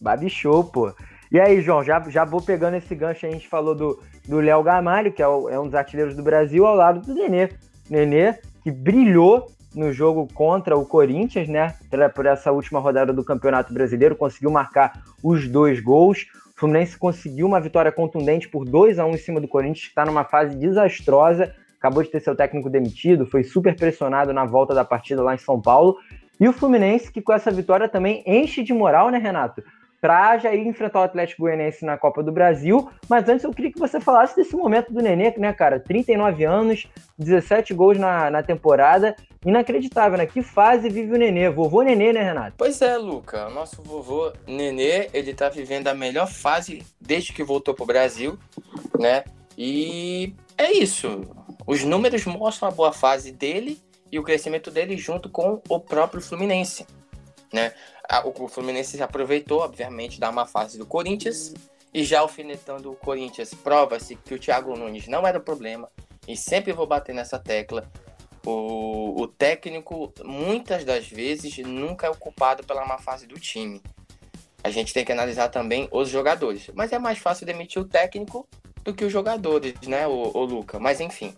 Babichou, pô. E aí, João, já, já vou pegando esse gancho aí, a gente falou do, do Léo Gamalho, que é, o, é um dos artilheiros do Brasil, ao lado do Nenê. Nenê, que brilhou no jogo contra o Corinthians, né? Por essa última rodada do Campeonato Brasileiro, conseguiu marcar os dois gols. O Fluminense conseguiu uma vitória contundente por 2 a 1 em cima do Corinthians, que está numa fase desastrosa. Acabou de ter seu técnico demitido, foi super pressionado na volta da partida lá em São Paulo. E o Fluminense, que com essa vitória também enche de moral, né, Renato? Para já ir enfrentar o Atlético Goianiense na Copa do Brasil. Mas antes eu queria que você falasse desse momento do Nenê, né, cara? 39 anos, 17 gols na, na temporada. Inacreditável, né? Que fase vive o Nenê? Vovô Nenê, né, Renato? Pois é, Luca. Nosso vovô Nenê, ele tá vivendo a melhor fase desde que voltou pro Brasil, né? E é isso. Os números mostram a boa fase dele e o crescimento dele junto com o próprio Fluminense, né? O Fluminense aproveitou, obviamente, da má fase do Corinthians e já alfinetando o Corinthians, prova-se que o Thiago Nunes não era o problema e sempre vou bater nessa tecla. O, o técnico, muitas das vezes, nunca é ocupado pela má fase do time. A gente tem que analisar também os jogadores. Mas é mais fácil demitir o técnico do que os jogadores, né, o, o Luca? Mas enfim,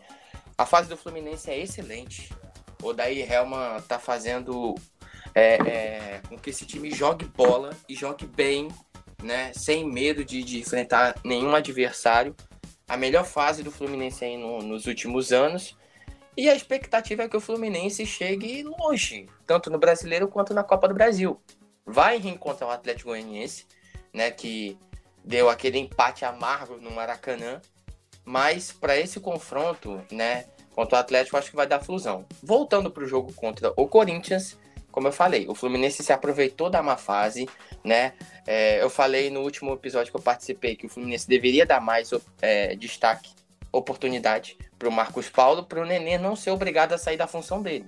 a fase do Fluminense é excelente. O Daí Helman tá fazendo é, é, com que esse time jogue bola e jogue bem, né? Sem medo de, de enfrentar nenhum adversário. A melhor fase do Fluminense aí no, nos últimos anos. E a expectativa é que o Fluminense chegue longe, tanto no Brasileiro quanto na Copa do Brasil. Vai reencontrar o Atlético Goianiense, né, que deu aquele empate amargo no Maracanã, mas para esse confronto, né, contra o Atlético, acho que vai dar fusão. Voltando para o jogo contra o Corinthians, como eu falei, o Fluminense se aproveitou da má fase, né? É, eu falei no último episódio que eu participei que o Fluminense deveria dar mais é, destaque, oportunidade para o Marcos Paulo, para o Nenê não ser obrigado a sair da função dele,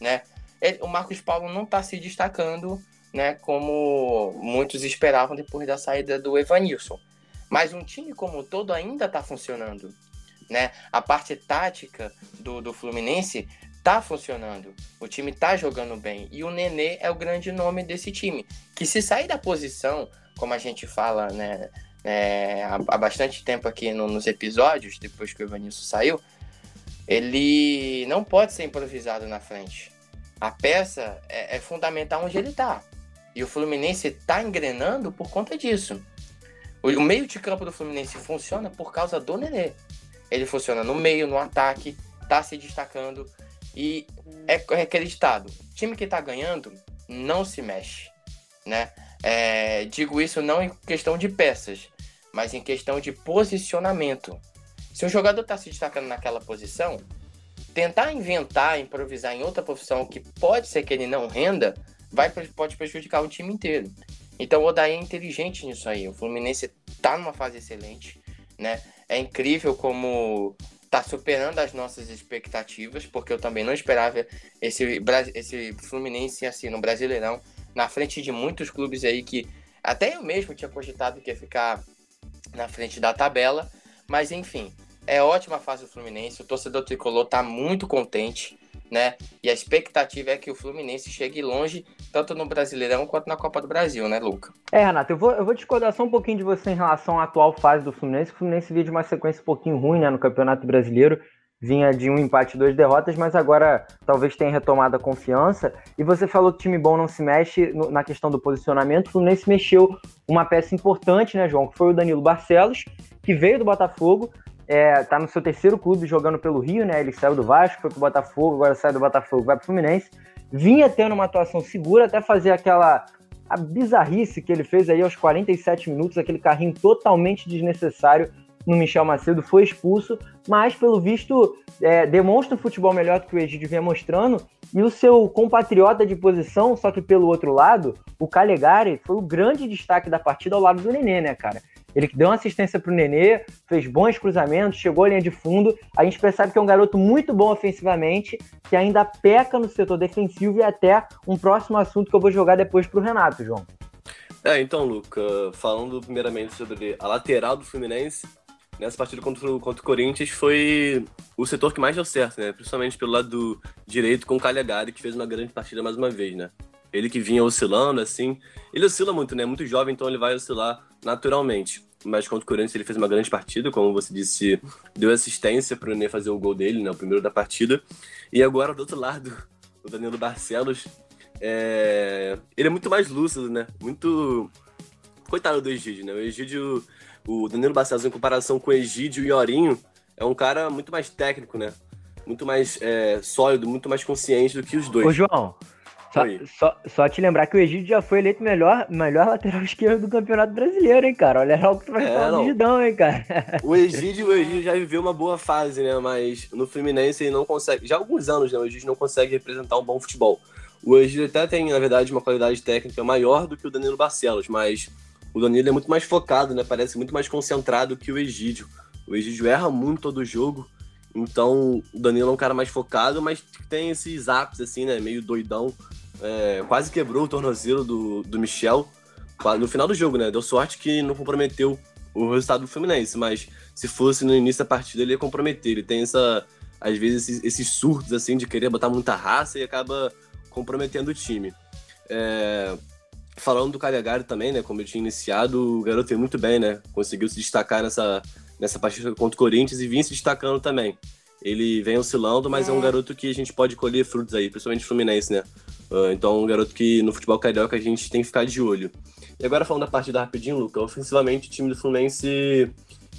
né? Ele, o Marcos Paulo não está se destacando, né? Como muitos esperavam depois da saída do Evanilson. Mas um time como um todo ainda está funcionando, né? A parte tática do, do Fluminense tá funcionando, o time tá jogando bem e o Nenê é o grande nome desse time, que se sair da posição, como a gente fala, né, é, há, há, bastante tempo aqui no, nos episódios, depois que o Evanilson saiu, ele não pode ser improvisado na frente. A peça é, é fundamental onde ele tá. E o Fluminense tá engrenando por conta disso. O, o meio de campo do Fluminense funciona por causa do Nenê. Ele funciona no meio, no ataque, tá se destacando. E é acreditado, time que está ganhando não se mexe, né? É, digo isso não em questão de peças, mas em questão de posicionamento. Se um jogador está se destacando naquela posição, tentar inventar, improvisar em outra posição que pode ser que ele não renda, vai, pode prejudicar o time inteiro. Então o Odaí é inteligente nisso aí. O Fluminense está numa fase excelente, né? É incrível como tá superando as nossas expectativas, porque eu também não esperava esse, esse Fluminense assim no Brasileirão, na frente de muitos clubes aí que até eu mesmo tinha cogitado que ia ficar na frente da tabela, mas enfim, é ótima fase do Fluminense, o torcedor tricolor tá muito contente, né? E a expectativa é que o Fluminense chegue longe, tanto no Brasileirão quanto na Copa do Brasil, né, Luca? É, Renato, eu vou, eu vou discordar só um pouquinho de você em relação à atual fase do Fluminense. O Fluminense vinha de uma sequência um pouquinho ruim, né, no Campeonato Brasileiro. Vinha de um empate e duas derrotas, mas agora talvez tenha retomado a confiança. E você falou que time bom não se mexe no, na questão do posicionamento. O Fluminense mexeu uma peça importante, né, João? Que foi o Danilo Barcelos, que veio do Botafogo, é, tá no seu terceiro clube jogando pelo Rio, né? Ele saiu do Vasco, foi pro Botafogo, agora sai do Botafogo, vai pro Fluminense. Vinha tendo uma atuação segura até fazer aquela a bizarrice que ele fez aí aos 47 minutos, aquele carrinho totalmente desnecessário no Michel Macedo, foi expulso, mas pelo visto é, demonstra um futebol melhor do que o Egídio vinha mostrando, e o seu compatriota de posição, só que pelo outro lado, o Calegari, foi o grande destaque da partida ao lado do Nenê, né, cara? Ele deu uma assistência para o Nenê, fez bons cruzamentos, chegou à linha de fundo. A gente percebe que é um garoto muito bom ofensivamente, que ainda peca no setor defensivo e até um próximo assunto que eu vou jogar depois para o Renato, João. É, então, Luca, falando primeiramente sobre a lateral do Fluminense, nessa partida contra o, contra o Corinthians foi o setor que mais deu certo, né? Principalmente pelo lado do direito com o Calegari, que fez uma grande partida mais uma vez, né? Ele que vinha oscilando, assim. Ele oscila muito, né? Muito jovem, então ele vai oscilar naturalmente. Mas contra o Corinthians ele fez uma grande partida, como você disse, deu assistência para o Nenê fazer o gol dele, né? O primeiro da partida. E agora, do outro lado, o Danilo Barcelos, é... ele é muito mais lúcido, né? Muito. Coitado do Egídio, né? O Egídio, o Danilo Barcelos, em comparação com o Egídio e Orinho, é um cara muito mais técnico, né? Muito mais é, sólido, muito mais consciente do que os dois. Ô, João, só, só, só, te lembrar que o Egídio já foi eleito melhor, melhor lateral esquerdo do Campeonato Brasileiro, hein, cara? Olha lá o que tu vai é, falar do Gidão, hein, cara? O Egídio, o Egídio já viveu uma boa fase, né? Mas no Fluminense ele não consegue. Já há alguns anos, né? O Egídio não consegue representar um bom futebol. O Egídio até tem, na verdade, uma qualidade técnica maior do que o Danilo Barcelos, mas o Danilo é muito mais focado, né? Parece muito mais concentrado que o Egídio. O Egídio erra muito todo o jogo. Então, o Danilo é um cara mais focado, mas tem esses ápices, assim, né? Meio doidão é, quase quebrou o tornozelo do, do Michel no final do jogo, né? Deu sorte que não comprometeu o resultado do Fluminense, mas se fosse no início da partida, ele ia comprometer. Ele tem essa, às vezes, esses, esses surtos assim de querer botar muita raça e acaba comprometendo o time. É, falando do Calegari também, né? Como eu tinha iniciado, o garoto veio muito bem, né? Conseguiu se destacar nessa, nessa partida contra o Corinthians e vinha se destacando também. Ele vem oscilando, mas é um garoto que a gente pode colher frutos aí, principalmente Fluminense, né? Uh, então, um garoto que no futebol carioca a gente tem que ficar de olho. E agora falando da partida rapidinho, Luca, ofensivamente o time do Fluminense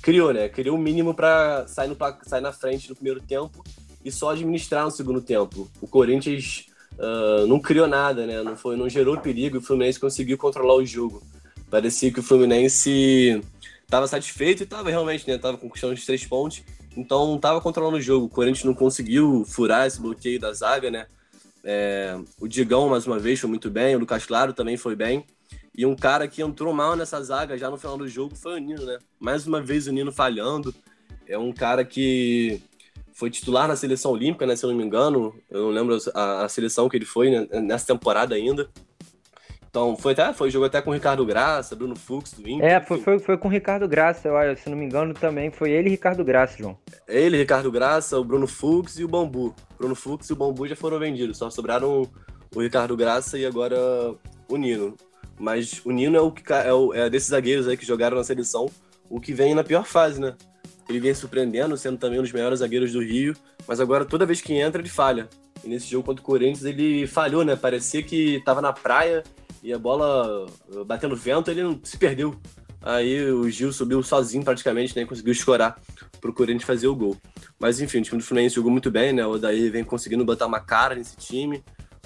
criou, né? Criou o mínimo para sair, sair na frente no primeiro tempo e só administrar no segundo tempo. O Corinthians uh, não criou nada, né? Não, foi, não gerou perigo e o Fluminense conseguiu controlar o jogo. Parecia que o Fluminense estava satisfeito e estava realmente, né? Tava conquistando os três pontos, então estava controlando o jogo. O Corinthians não conseguiu furar esse bloqueio da zaga, né? É, o Digão, mais uma vez, foi muito bem. O Lucas Claro também foi bem. E um cara que entrou mal nessa zaga já no final do jogo foi o Nino, né? Mais uma vez o Nino falhando. É um cara que foi titular na seleção olímpica, né? Se eu não me engano. Eu não lembro a, a seleção que ele foi né? nessa temporada ainda. Então, foi até, foi jogo até com o Ricardo Graça, Bruno Fux do Inter. É, foi, foi, foi com o Ricardo Graça, eu se não me engano, também. Foi ele e Ricardo Graça, João. Ele, Ricardo Graça, o Bruno Fux e o Bambu. Bruno Fux e o Bambu já foram vendidos, só sobraram o Ricardo Graça e agora o Nino. Mas o Nino é o que é, o, é desses zagueiros aí que jogaram na seleção, o que vem na pior fase, né? Ele vem surpreendendo, sendo também um dos melhores zagueiros do Rio, mas agora toda vez que entra ele falha. E nesse jogo contra o Corinthians ele falhou, né? Parecia que tava na praia e a bola uh, batendo vento, ele não se perdeu. Aí o Gil subiu sozinho praticamente, né? Conseguiu escorar pro Corinthians fazer o gol. Mas enfim, o time do Fluminense jogou muito bem, né? O Odair vem conseguindo botar uma cara nesse time.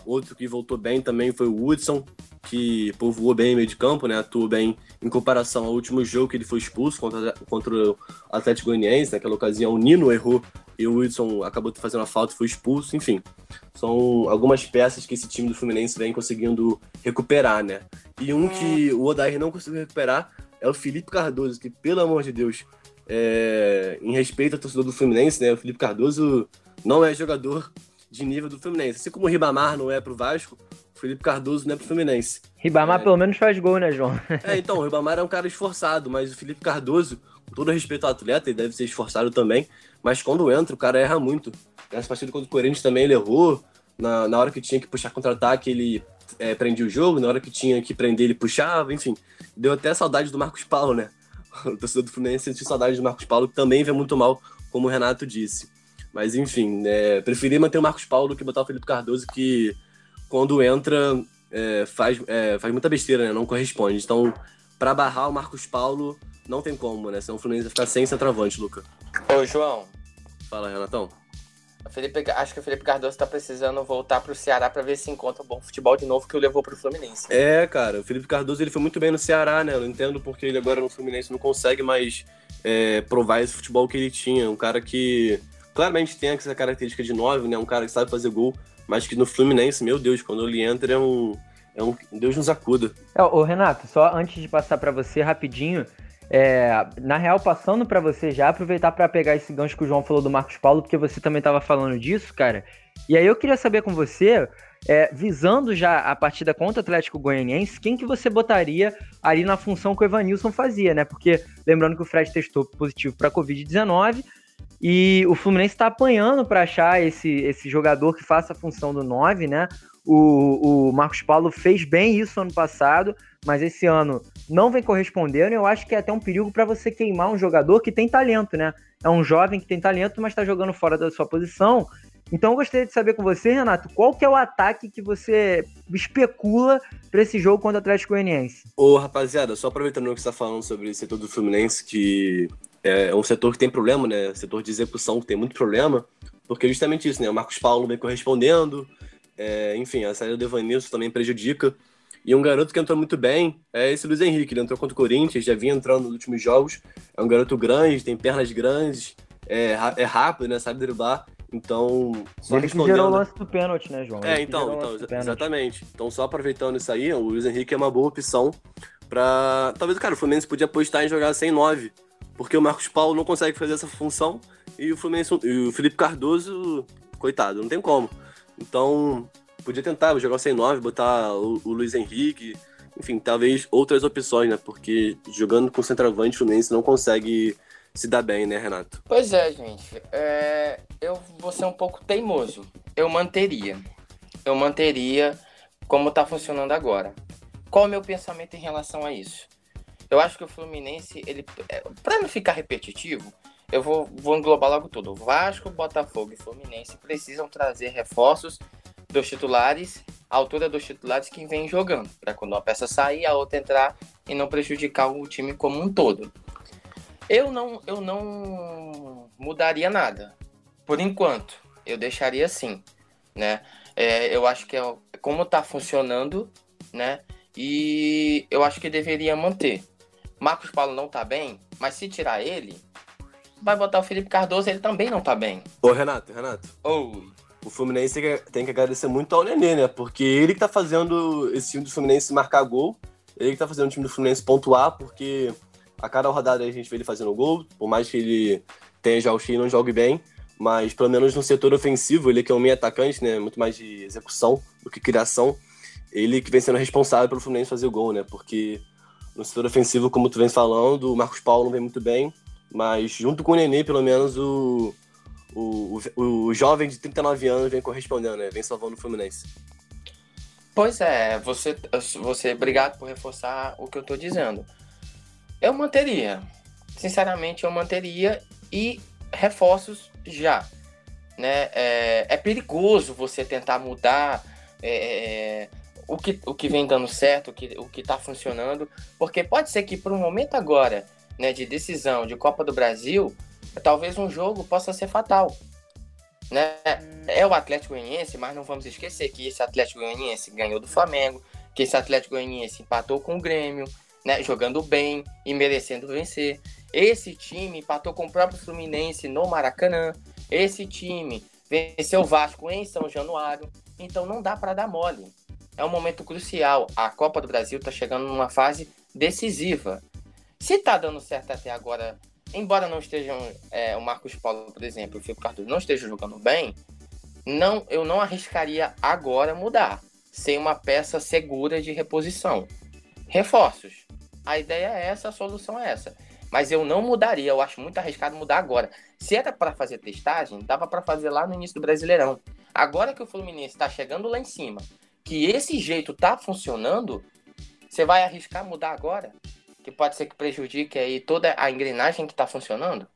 Outro que voltou bem também foi o Woodson, que povoou bem o meio de campo, né? Atuou bem em comparação ao último jogo que ele foi expulso contra, contra o Atlético Goianiense. Naquela ocasião, o Nino errou e o Wilson acabou fazendo a falta e foi expulso. Enfim, são algumas peças que esse time do Fluminense vem conseguindo recuperar, né? E um que o Odair não conseguiu recuperar é o Felipe Cardoso, que, pelo amor de Deus, é... em respeito ao torcedor do Fluminense, né? O Felipe Cardoso não é jogador de nível do Fluminense. Assim como o Ribamar não é pro Vasco, Felipe Cardoso não é pro Fluminense. Ribamar é... pelo menos faz gol, né, João? é, então, o Ribamar é um cara esforçado, mas o Felipe Cardoso, com todo respeito ao atleta, ele deve ser esforçado também, mas quando entra, o cara erra muito. Nessa partida contra o Corinthians também ele errou. Na, na hora que tinha que puxar contra-ataque, ele é, prendia o jogo. Na hora que tinha que prender, ele puxava. Enfim, deu até saudade do Marcos Paulo, né? O torcedor do Fluminense sentiu saudade do Marcos Paulo, que também vê muito mal, como o Renato disse. Mas enfim, é, preferi manter o Marcos Paulo do que botar o Felipe Cardoso, que quando entra é, faz, é, faz muita besteira, né? Não corresponde. Então, para barrar o Marcos Paulo, não tem como, né? Senão o Fluminense vai ficar sem centroavante, Luca. Ô, João. Fala, Renatão. Felipe, acho que o Felipe Cardoso tá precisando voltar pro Ceará para ver se encontra um bom futebol de novo que o levou pro Fluminense. É, cara, o Felipe Cardoso ele foi muito bem no Ceará, né? Eu não entendo porque ele agora no Fluminense não consegue mais é, provar esse futebol que ele tinha. Um cara que claramente tem essa característica de nove, né? Um cara que sabe fazer gol, mas que no Fluminense, meu Deus, quando ele entra é um. É um Deus nos acuda. É, ô, Renato, só antes de passar para você rapidinho, é, na real, passando para você já, aproveitar para pegar esse gancho que o João falou do Marcos Paulo, porque você também estava falando disso, cara. E aí eu queria saber com você, é, visando já a partida contra o Atlético Goianiense, quem que você botaria ali na função que o Evanilson fazia, né? Porque lembrando que o Fred testou positivo para Covid-19 e o Fluminense está apanhando para achar esse, esse jogador que faça a função do 9, né? O, o Marcos Paulo fez bem isso ano passado, mas esse ano não vem correspondendo. Eu acho que é até um perigo para você queimar um jogador que tem talento, né? É um jovem que tem talento, mas está jogando fora da sua posição. Então eu gostaria de saber com você, Renato, qual que é o ataque que você especula para esse jogo contra o Atlético Goianiense? Ô, rapaziada, só aproveitando o que você está falando sobre o setor do Fluminense, que é um setor que tem problema, né? Setor de execução que tem muito problema, porque é justamente isso, né? O Marcos Paulo vem correspondendo, é, enfim, a saída do Evanilson também prejudica. E um garoto que entrou muito bem é esse Luiz Henrique. Ele entrou contra o Corinthians, já vinha entrando nos últimos jogos. É um garoto grande, tem pernas grandes, é, é rápido, né? Sabe driblar. Então, só Ele respondendo... gerou o lance do pênalti, né, João? É, então, então exatamente. Então, só aproveitando isso aí, o Luiz Henrique é uma boa opção para Talvez, cara, o Fluminense podia apostar em jogar sem nove, porque o Marcos Paulo não consegue fazer essa função e o Fluminense e o Felipe Cardoso, coitado, não tem como. Então, podia tentar jogar sem nove, botar o, o Luiz Henrique, enfim, talvez outras opções, né? Porque jogando com centroavante, o Fluminense não consegue se dá bem, né, Renato? Pois é, gente. É... Eu vou ser um pouco teimoso. Eu manteria. Eu manteria como tá funcionando agora. Qual é o meu pensamento em relação a isso? Eu acho que o Fluminense, ele, é, para não ficar repetitivo, eu vou, vou englobar logo tudo. Vasco, Botafogo e Fluminense precisam trazer reforços dos titulares, à altura dos titulares que vem jogando, para quando uma peça sair, a outra entrar e não prejudicar o time como um todo. Eu não, eu não mudaria nada. Por enquanto, eu deixaria assim, né? É, eu acho que é como está funcionando, né? E eu acho que deveria manter. Marcos Paulo não está bem, mas se tirar ele, vai botar o Felipe Cardoso, ele também não está bem. Ô, Renato, Renato. Oi. O Fluminense tem que agradecer muito ao Nenê, né? Porque ele que tá fazendo esse time do Fluminense marcar gol, ele que tá fazendo o time do Fluminense pontuar, porque a cada rodada a gente vê ele fazendo gol, por mais que ele tenha já o e não jogue bem, mas pelo menos no setor ofensivo, ele que é um meio atacante, né, muito mais de execução do que criação, ele que vem sendo responsável pelo Fluminense fazer o gol, né, porque no setor ofensivo, como tu vem falando, o Marcos Paulo não vem muito bem, mas junto com o Nenê, pelo menos o, o, o, o jovem de 39 anos vem correspondendo, né, vem salvando o Fluminense. Pois é, você, você, obrigado por reforçar o que eu tô dizendo. Eu manteria. Sinceramente, eu manteria e reforços já. Né? É, é perigoso você tentar mudar é, é, o, que, o que vem dando certo, o que o está funcionando, porque pode ser que por um momento agora né, de decisão de Copa do Brasil, talvez um jogo possa ser fatal. Né? É o Atlético Goianiense, mas não vamos esquecer que esse Atlético Goianiense ganhou do Flamengo, que esse Atlético Goianiense empatou com o Grêmio, né, jogando bem e merecendo vencer. Esse time empatou com o próprio Fluminense no Maracanã. Esse time venceu o Vasco em São Januário. Então não dá para dar mole. É um momento crucial. A Copa do Brasil está chegando numa fase decisiva. Se está dando certo até agora, embora não estejam é, o Marcos Paulo, por exemplo, o Filipe Cardoso não esteja jogando bem, não, eu não arriscaria agora mudar, sem uma peça segura de reposição. Reforços. A ideia é essa, a solução é essa. Mas eu não mudaria, eu acho muito arriscado mudar agora. Se era para fazer testagem, dava para fazer lá no início do Brasileirão. Agora que o Fluminense está chegando lá em cima, que esse jeito tá funcionando, você vai arriscar mudar agora? Que pode ser que prejudique aí toda a engrenagem que está funcionando?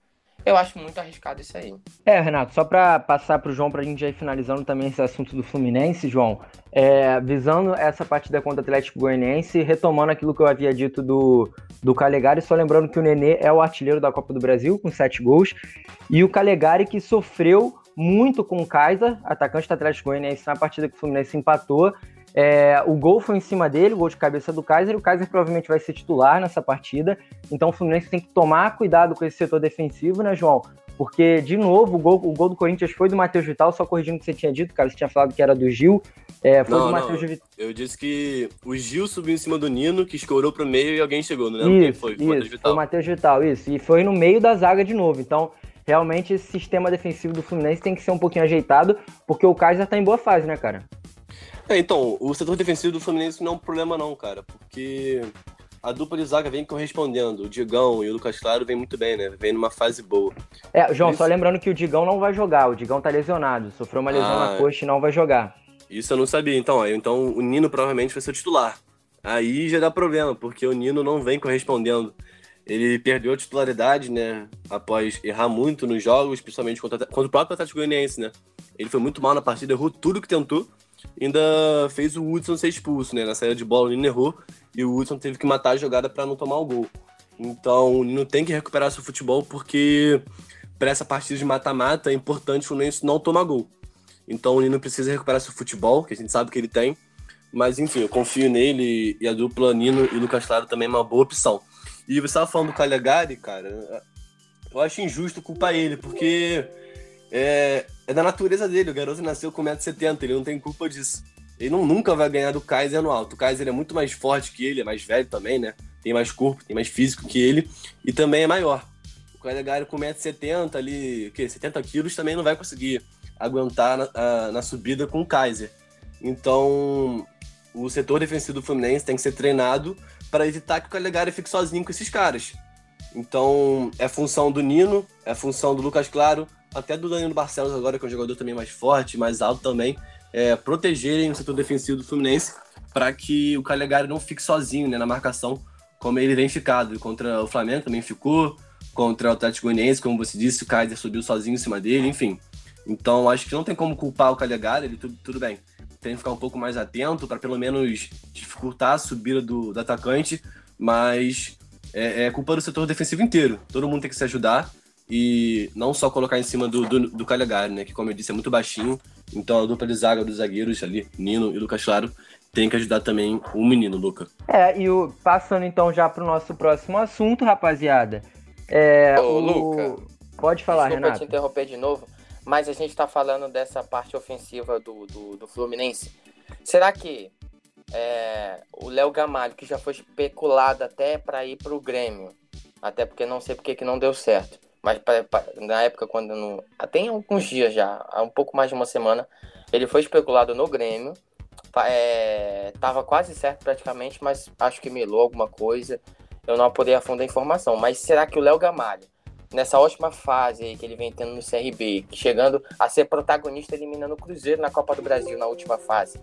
Eu acho muito arriscado isso aí. É, Renato, só para passar para o João, para a gente já ir finalizando também esse assunto do Fluminense, João, é, visando essa partida contra o Atlético Goianiense, retomando aquilo que eu havia dito do, do Calegari, só lembrando que o Nenê é o artilheiro da Copa do Brasil, com sete gols, e o Calegari que sofreu muito com o Kaiser, atacante do Atlético Goianiense, na partida que o Fluminense empatou, é, o gol foi em cima dele, o gol de cabeça do Kaiser, e o Kaiser provavelmente vai ser titular nessa partida. Então o Fluminense tem que tomar cuidado com esse setor defensivo, né, João? Porque, de novo, o gol, o gol do Corinthians foi do Matheus Vital, só corrigindo o que você tinha dito, cara. Você tinha falado que era do Gil. É, foi não, do Matheus Vital. Eu disse que o Gil subiu em cima do Nino, que escorou pro meio e alguém chegou, não lembro isso, quem foi. Foi, isso, foi o Matheus Vital, isso. E foi no meio da zaga de novo. Então, realmente, esse sistema defensivo do Fluminense tem que ser um pouquinho ajeitado, porque o Kaiser tá em boa fase, né, cara? É, então, o setor defensivo do Fluminense não é um problema não, cara, porque a dupla de zaga vem correspondendo. O Digão e o Lucas Claro vem muito bem, né? Vem numa fase boa. É, João, Isso... só lembrando que o Digão não vai jogar. O Digão tá lesionado. Sofreu uma lesão ah, na coxa e não vai jogar. Isso eu não sabia. Então, então o Nino provavelmente vai ser o titular. Aí já dá problema, porque o Nino não vem correspondendo. Ele perdeu a titularidade, né? Após errar muito nos jogos, principalmente contra, contra o próprio Atlético Goianiense, né? Ele foi muito mal na partida, errou tudo que tentou. Ainda fez o Hudson ser expulso, né? Na saída de bola, o Nino errou e o Hudson teve que matar a jogada para não tomar o gol. Então o Nino tem que recuperar seu futebol porque para essa partida de mata-mata é importante o Fluminense não tomar gol. Então o Nino precisa recuperar seu futebol, que a gente sabe que ele tem. Mas enfim, eu confio nele e a dupla Nino e Lucas Claro também é uma boa opção. E você estava falando do Calegari, cara, eu acho injusto culpar ele, porque é, é da natureza dele. O garoto nasceu com 1,70m, ele não tem culpa disso. Ele não, nunca vai ganhar do Kaiser no alto. O Kaiser é muito mais forte que ele, é mais velho também, né? Tem mais corpo, tem mais físico que ele e também é maior. O Calegari com 1,70m ali, que 70 quilos, também não vai conseguir aguentar na, na subida com o Kaiser. Então, o setor defensivo do Fluminense tem que ser treinado para evitar que o Calegari fique sozinho com esses caras. Então, é função do Nino, é função do Lucas Claro, até do Danilo Barcelos agora, que é um jogador também mais forte, mais alto também, é, protegerem o setor defensivo do Fluminense para que o Calegari não fique sozinho né, na marcação, como ele vem ficado. Contra o Flamengo também ficou, contra o Atlético Goianiense, como você disse, o Kaiser subiu sozinho em cima dele, enfim. Então, acho que não tem como culpar o Calegari, ele tudo, tudo bem. Tem que ficar um pouco mais atento para pelo menos dificultar a subida do, do atacante, mas é, é, culpa do setor defensivo inteiro. Todo mundo tem que se ajudar e não só colocar em cima do, do, do Calegari, né? Que, como eu disse, é muito baixinho. Então a dupla de zaga dos zagueiros ali, Nino e Lucas Claro, tem que ajudar também o menino, Luca. É, e o, passando então já para o nosso próximo assunto, rapaziada. É, Ô, o... Luca. Pode falar, Desculpa Renato. te interromper de novo, mas a gente está falando dessa parte ofensiva do, do, do Fluminense. Será que é, o Léo Gamalho, que já foi especulado até para ir para o Grêmio, até porque não sei porque que não deu certo, mas pra, pra, na época quando não, tem alguns dias já, há um pouco mais de uma semana, ele foi especulado no Grêmio, é, tava quase certo praticamente, mas acho que melou alguma coisa, eu não apurei a fundo a informação, mas será que o Léo Gamalho nessa ótima fase aí que ele vem tendo no CRB, chegando a ser protagonista eliminando o Cruzeiro na Copa do Brasil na última fase.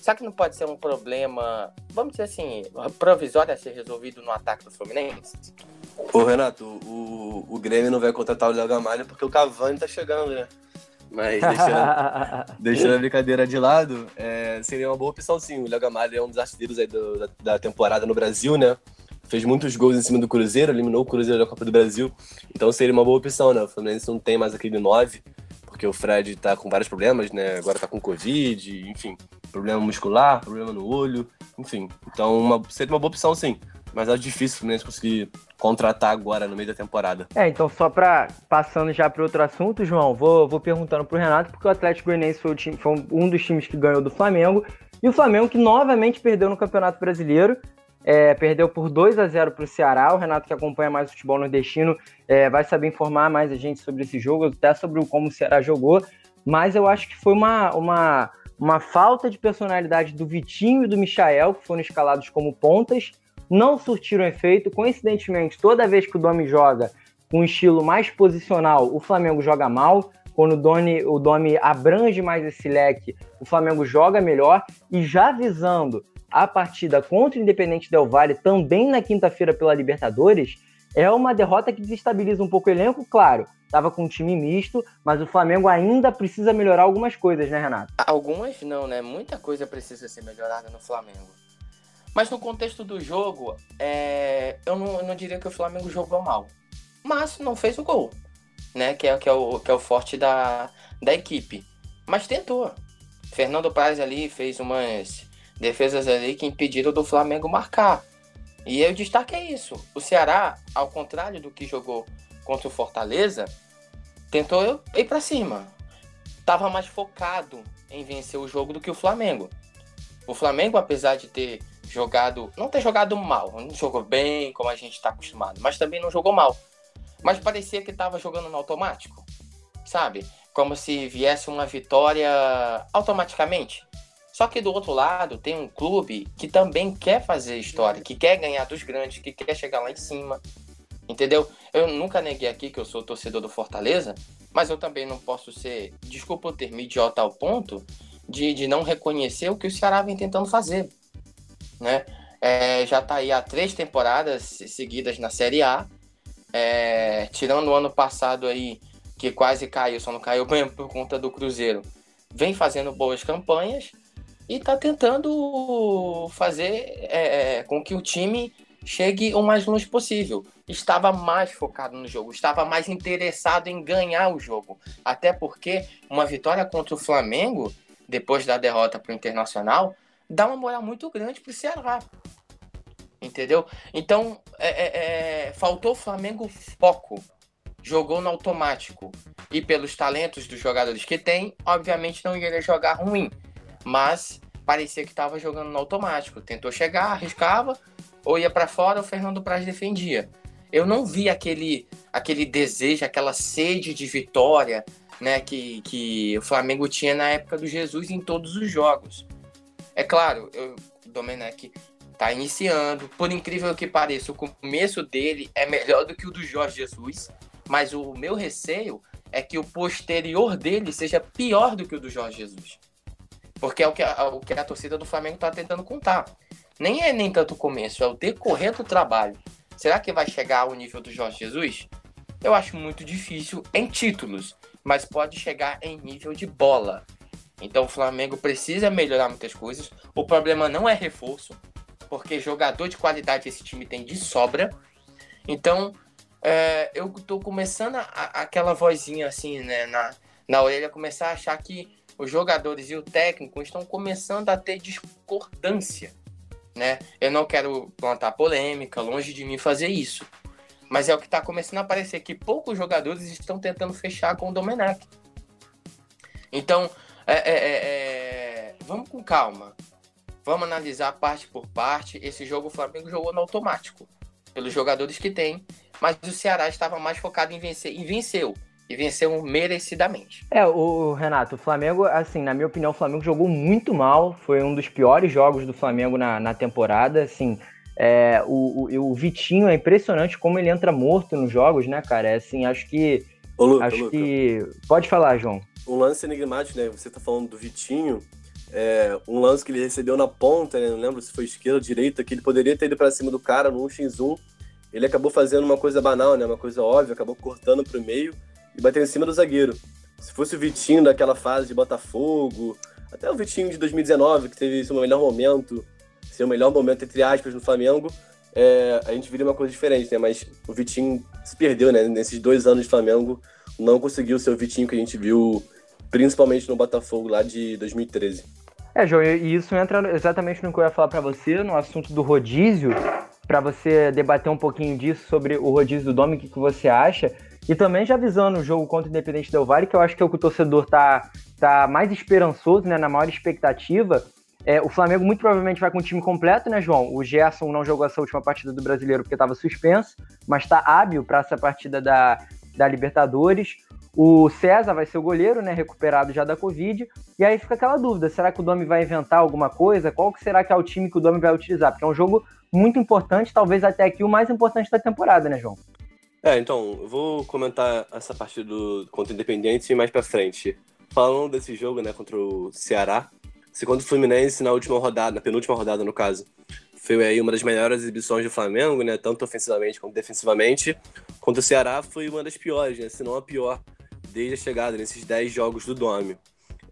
Será que não pode ser um problema, vamos dizer assim, provisório a ser resolvido no ataque do Fluminense? Ô Renato, o, o Grêmio não vai contratar o Léo Gamalho porque o Cavani tá chegando, né? Mas deixando, deixando a brincadeira de lado, é, seria uma boa opção sim. O Léo Gamalho é um dos artilheiros aí do, da, da temporada no Brasil, né? Fez muitos gols em cima do Cruzeiro, eliminou o Cruzeiro da Copa do Brasil. Então seria uma boa opção, né? O Fluminense não tem mais aquele 9, porque o Fred tá com vários problemas, né? Agora tá com Covid, enfim, problema muscular, problema no olho, enfim. Então uma, seria uma boa opção, sim. Mas é difícil o Fluminense conseguir contratar agora no meio da temporada. É, então só para passando já para outro assunto, João, vou, vou perguntando pro Renato, porque o Atlético Goianiense foi, time, foi um dos times que ganhou do Flamengo, e o Flamengo que novamente perdeu no Campeonato Brasileiro, é, perdeu por 2 a 0 para o Ceará. O Renato, que acompanha mais o futebol nordestino, é, vai saber informar mais a gente sobre esse jogo, até sobre como o Ceará jogou. Mas eu acho que foi uma, uma, uma falta de personalidade do Vitinho e do Michael, que foram escalados como pontas, não surtiram efeito. Coincidentemente, toda vez que o Domi joga com um estilo mais posicional, o Flamengo joga mal. Quando o Domi, o Domi abrange mais esse leque, o Flamengo joga melhor. E já visando a partida contra o Independente Del Valle, também na quinta-feira pela Libertadores, é uma derrota que desestabiliza um pouco o elenco, claro. Tava com um time misto, mas o Flamengo ainda precisa melhorar algumas coisas, né, Renato? Algumas não, né? Muita coisa precisa ser melhorada no Flamengo. Mas no contexto do jogo, é... eu, não, eu não diria que o Flamengo jogou mal. Mas não fez o gol, né? Que é, que é, o, que é o forte da, da equipe. Mas tentou. Fernando Praz ali fez umas defesas ali que impediram do Flamengo marcar. E o destaque é isso. O Ceará, ao contrário do que jogou contra o Fortaleza, tentou ir para cima. Tava mais focado em vencer o jogo do que o Flamengo. O Flamengo, apesar de ter jogado, não ter jogado mal, não jogou bem como a gente está acostumado, mas também não jogou mal. Mas parecia que estava jogando no automático, sabe? Como se viesse uma vitória automaticamente. Só que do outro lado tem um clube que também quer fazer história, que quer ganhar dos grandes, que quer chegar lá em cima. Entendeu? Eu nunca neguei aqui que eu sou torcedor do Fortaleza, mas eu também não posso ser, desculpa o termo, idiota ao ponto de, de não reconhecer o que o Ceará vem tentando fazer, né? É, já está aí há três temporadas seguidas na Série A, é, tirando o ano passado aí, que quase caiu, só não caiu por conta do Cruzeiro, vem fazendo boas campanhas e está tentando fazer é, é, com que o time chegue o mais longe possível. Estava mais focado no jogo, estava mais interessado em ganhar o jogo. Até porque uma vitória contra o Flamengo, depois da derrota para o Internacional, dá uma moral muito grande para o Ceará. Entendeu? Então, é, é, é, faltou o Flamengo foco. Jogou no automático. E pelos talentos dos jogadores que tem, obviamente não iria jogar ruim. Mas parecia que estava jogando no automático. Tentou chegar, arriscava, ou ia para fora, o Fernando Praz defendia. Eu não vi aquele, aquele desejo, aquela sede de vitória né, que, que o Flamengo tinha na época do Jesus em todos os jogos. É claro, eu, o Domenech tá iniciando. Por incrível que pareça, o começo dele é melhor do que o do Jorge Jesus. Mas o meu receio é que o posterior dele seja pior do que o do Jorge Jesus. Porque é o que a, o que a torcida do Flamengo está tentando contar. Nem é nem tanto o começo, é o decorrer do trabalho. Será que vai chegar ao nível do Jorge Jesus? Eu acho muito difícil em títulos, mas pode chegar em nível de bola. Então o Flamengo precisa melhorar muitas coisas. O problema não é reforço, porque jogador de qualidade esse time tem de sobra. Então é, eu tô começando a, aquela vozinha assim, né, na, na orelha, começar a achar que os jogadores e o técnico estão começando a ter discordância, né? Eu não quero plantar polêmica, longe de mim fazer isso. Mas é o que está começando a aparecer, que poucos jogadores estão tentando fechar com o Domenech. Então, é, é, é, é, vamos com calma. Vamos analisar parte por parte. Esse jogo o Flamengo jogou no automático, pelos jogadores que tem. Mas o Ceará estava mais focado em vencer e venceu e venceu merecidamente. É, o Renato, o Flamengo, assim, na minha opinião, o Flamengo jogou muito mal. Foi um dos piores jogos do Flamengo na, na temporada. Assim, é, o, o, o, Vitinho é impressionante como ele entra morto nos jogos, né, cara? É assim, acho que. Ô, Lu, acho ô, que. Pode falar, João. Um lance enigmático, né? Você tá falando do Vitinho. É, um lance que ele recebeu na ponta, né? Não lembro se foi esquerda ou direita, que ele poderia ter ido para cima do cara no 1x1. Ele acabou fazendo uma coisa banal, né? Uma coisa óbvia, acabou cortando pro meio e bateu em cima do zagueiro. Se fosse o Vitinho daquela fase de Botafogo, até o Vitinho de 2019, que teve seu melhor momento, seu melhor momento, entre aspas, no Flamengo, é, a gente viria uma coisa diferente, né? Mas o Vitinho se perdeu, né? Nesses dois anos de Flamengo, não conseguiu ser o Vitinho que a gente viu, principalmente no Botafogo lá de 2013. É, João, e isso entra exatamente no que eu ia falar para você, no assunto do rodízio, para você debater um pouquinho disso sobre o rodízio do Domi, o que, que você acha. E também já visando o jogo contra o Independente Del Valle, que eu acho que é o que o torcedor tá, tá mais esperançoso, né, na maior expectativa. É, o Flamengo muito provavelmente vai com o time completo, né, João? O Gerson não jogou essa última partida do Brasileiro porque estava suspenso, mas está hábil para essa partida da, da Libertadores. O César vai ser o goleiro, né, recuperado já da Covid. E aí fica aquela dúvida, será que o Domi vai inventar alguma coisa? Qual que será que é o time que o Domi vai utilizar? Porque é um jogo muito importante, talvez até aqui o mais importante da temporada, né, João? É, então, eu vou comentar essa partida do, contra o Independente mais pra frente. Falando desse jogo, né, contra o Ceará, se contra o Fluminense na última rodada, na penúltima rodada, no caso, foi aí uma das melhores exibições do Flamengo, né, tanto ofensivamente quanto defensivamente. Contra o Ceará foi uma das piores, né, se não a pior, desde a chegada nesses 10 jogos do Dome.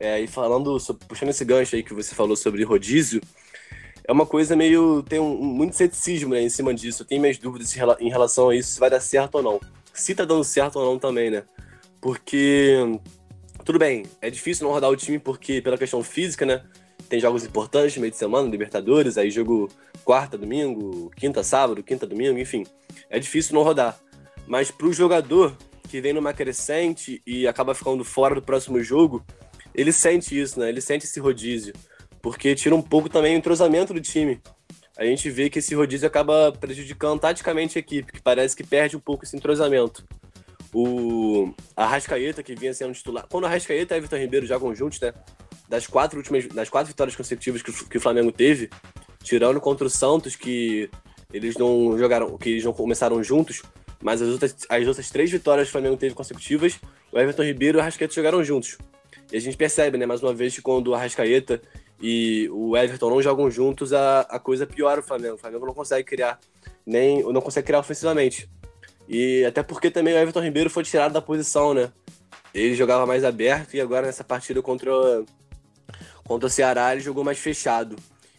É, e falando, puxando esse gancho aí que você falou sobre rodízio, é uma coisa meio. tem um, muito ceticismo né, em cima disso. Eu tenho minhas dúvidas em relação a isso, se vai dar certo ou não. Se tá dando certo ou não também, né? Porque. Tudo bem, é difícil não rodar o time porque, pela questão física, né? Tem jogos importantes meio de semana, Libertadores, aí jogo quarta, domingo, quinta, sábado, quinta, domingo, enfim. É difícil não rodar. Mas pro jogador que vem numa crescente e acaba ficando fora do próximo jogo, ele sente isso, né? Ele sente esse rodízio porque tira um pouco também o entrosamento do time. A gente vê que esse rodízio acaba prejudicando taticamente a equipe, que parece que perde um pouco esse entrosamento. O Arrascaeta, que vinha sendo titular. Quando o Arrascaeta e o Vitor Ribeiro jogam juntos, né? Das quatro últimas, das quatro vitórias consecutivas que, que o Flamengo teve, tirando contra o Santos, que eles não jogaram, que eles não começaram juntos, mas as outras, as outras três vitórias que o Flamengo teve consecutivas, o Everton Ribeiro e o Arrascaeta jogaram juntos. E a gente percebe, né, mais uma vez, que quando o Arrascaeta e o Everton não jogam juntos, a, a coisa piora o Flamengo. O Flamengo não consegue criar nem não consegue criar ofensivamente. E até porque também o Everton Ribeiro foi tirado da posição, né? Ele jogava mais aberto e agora nessa partida contra, contra o Ceará ele jogou mais fechado.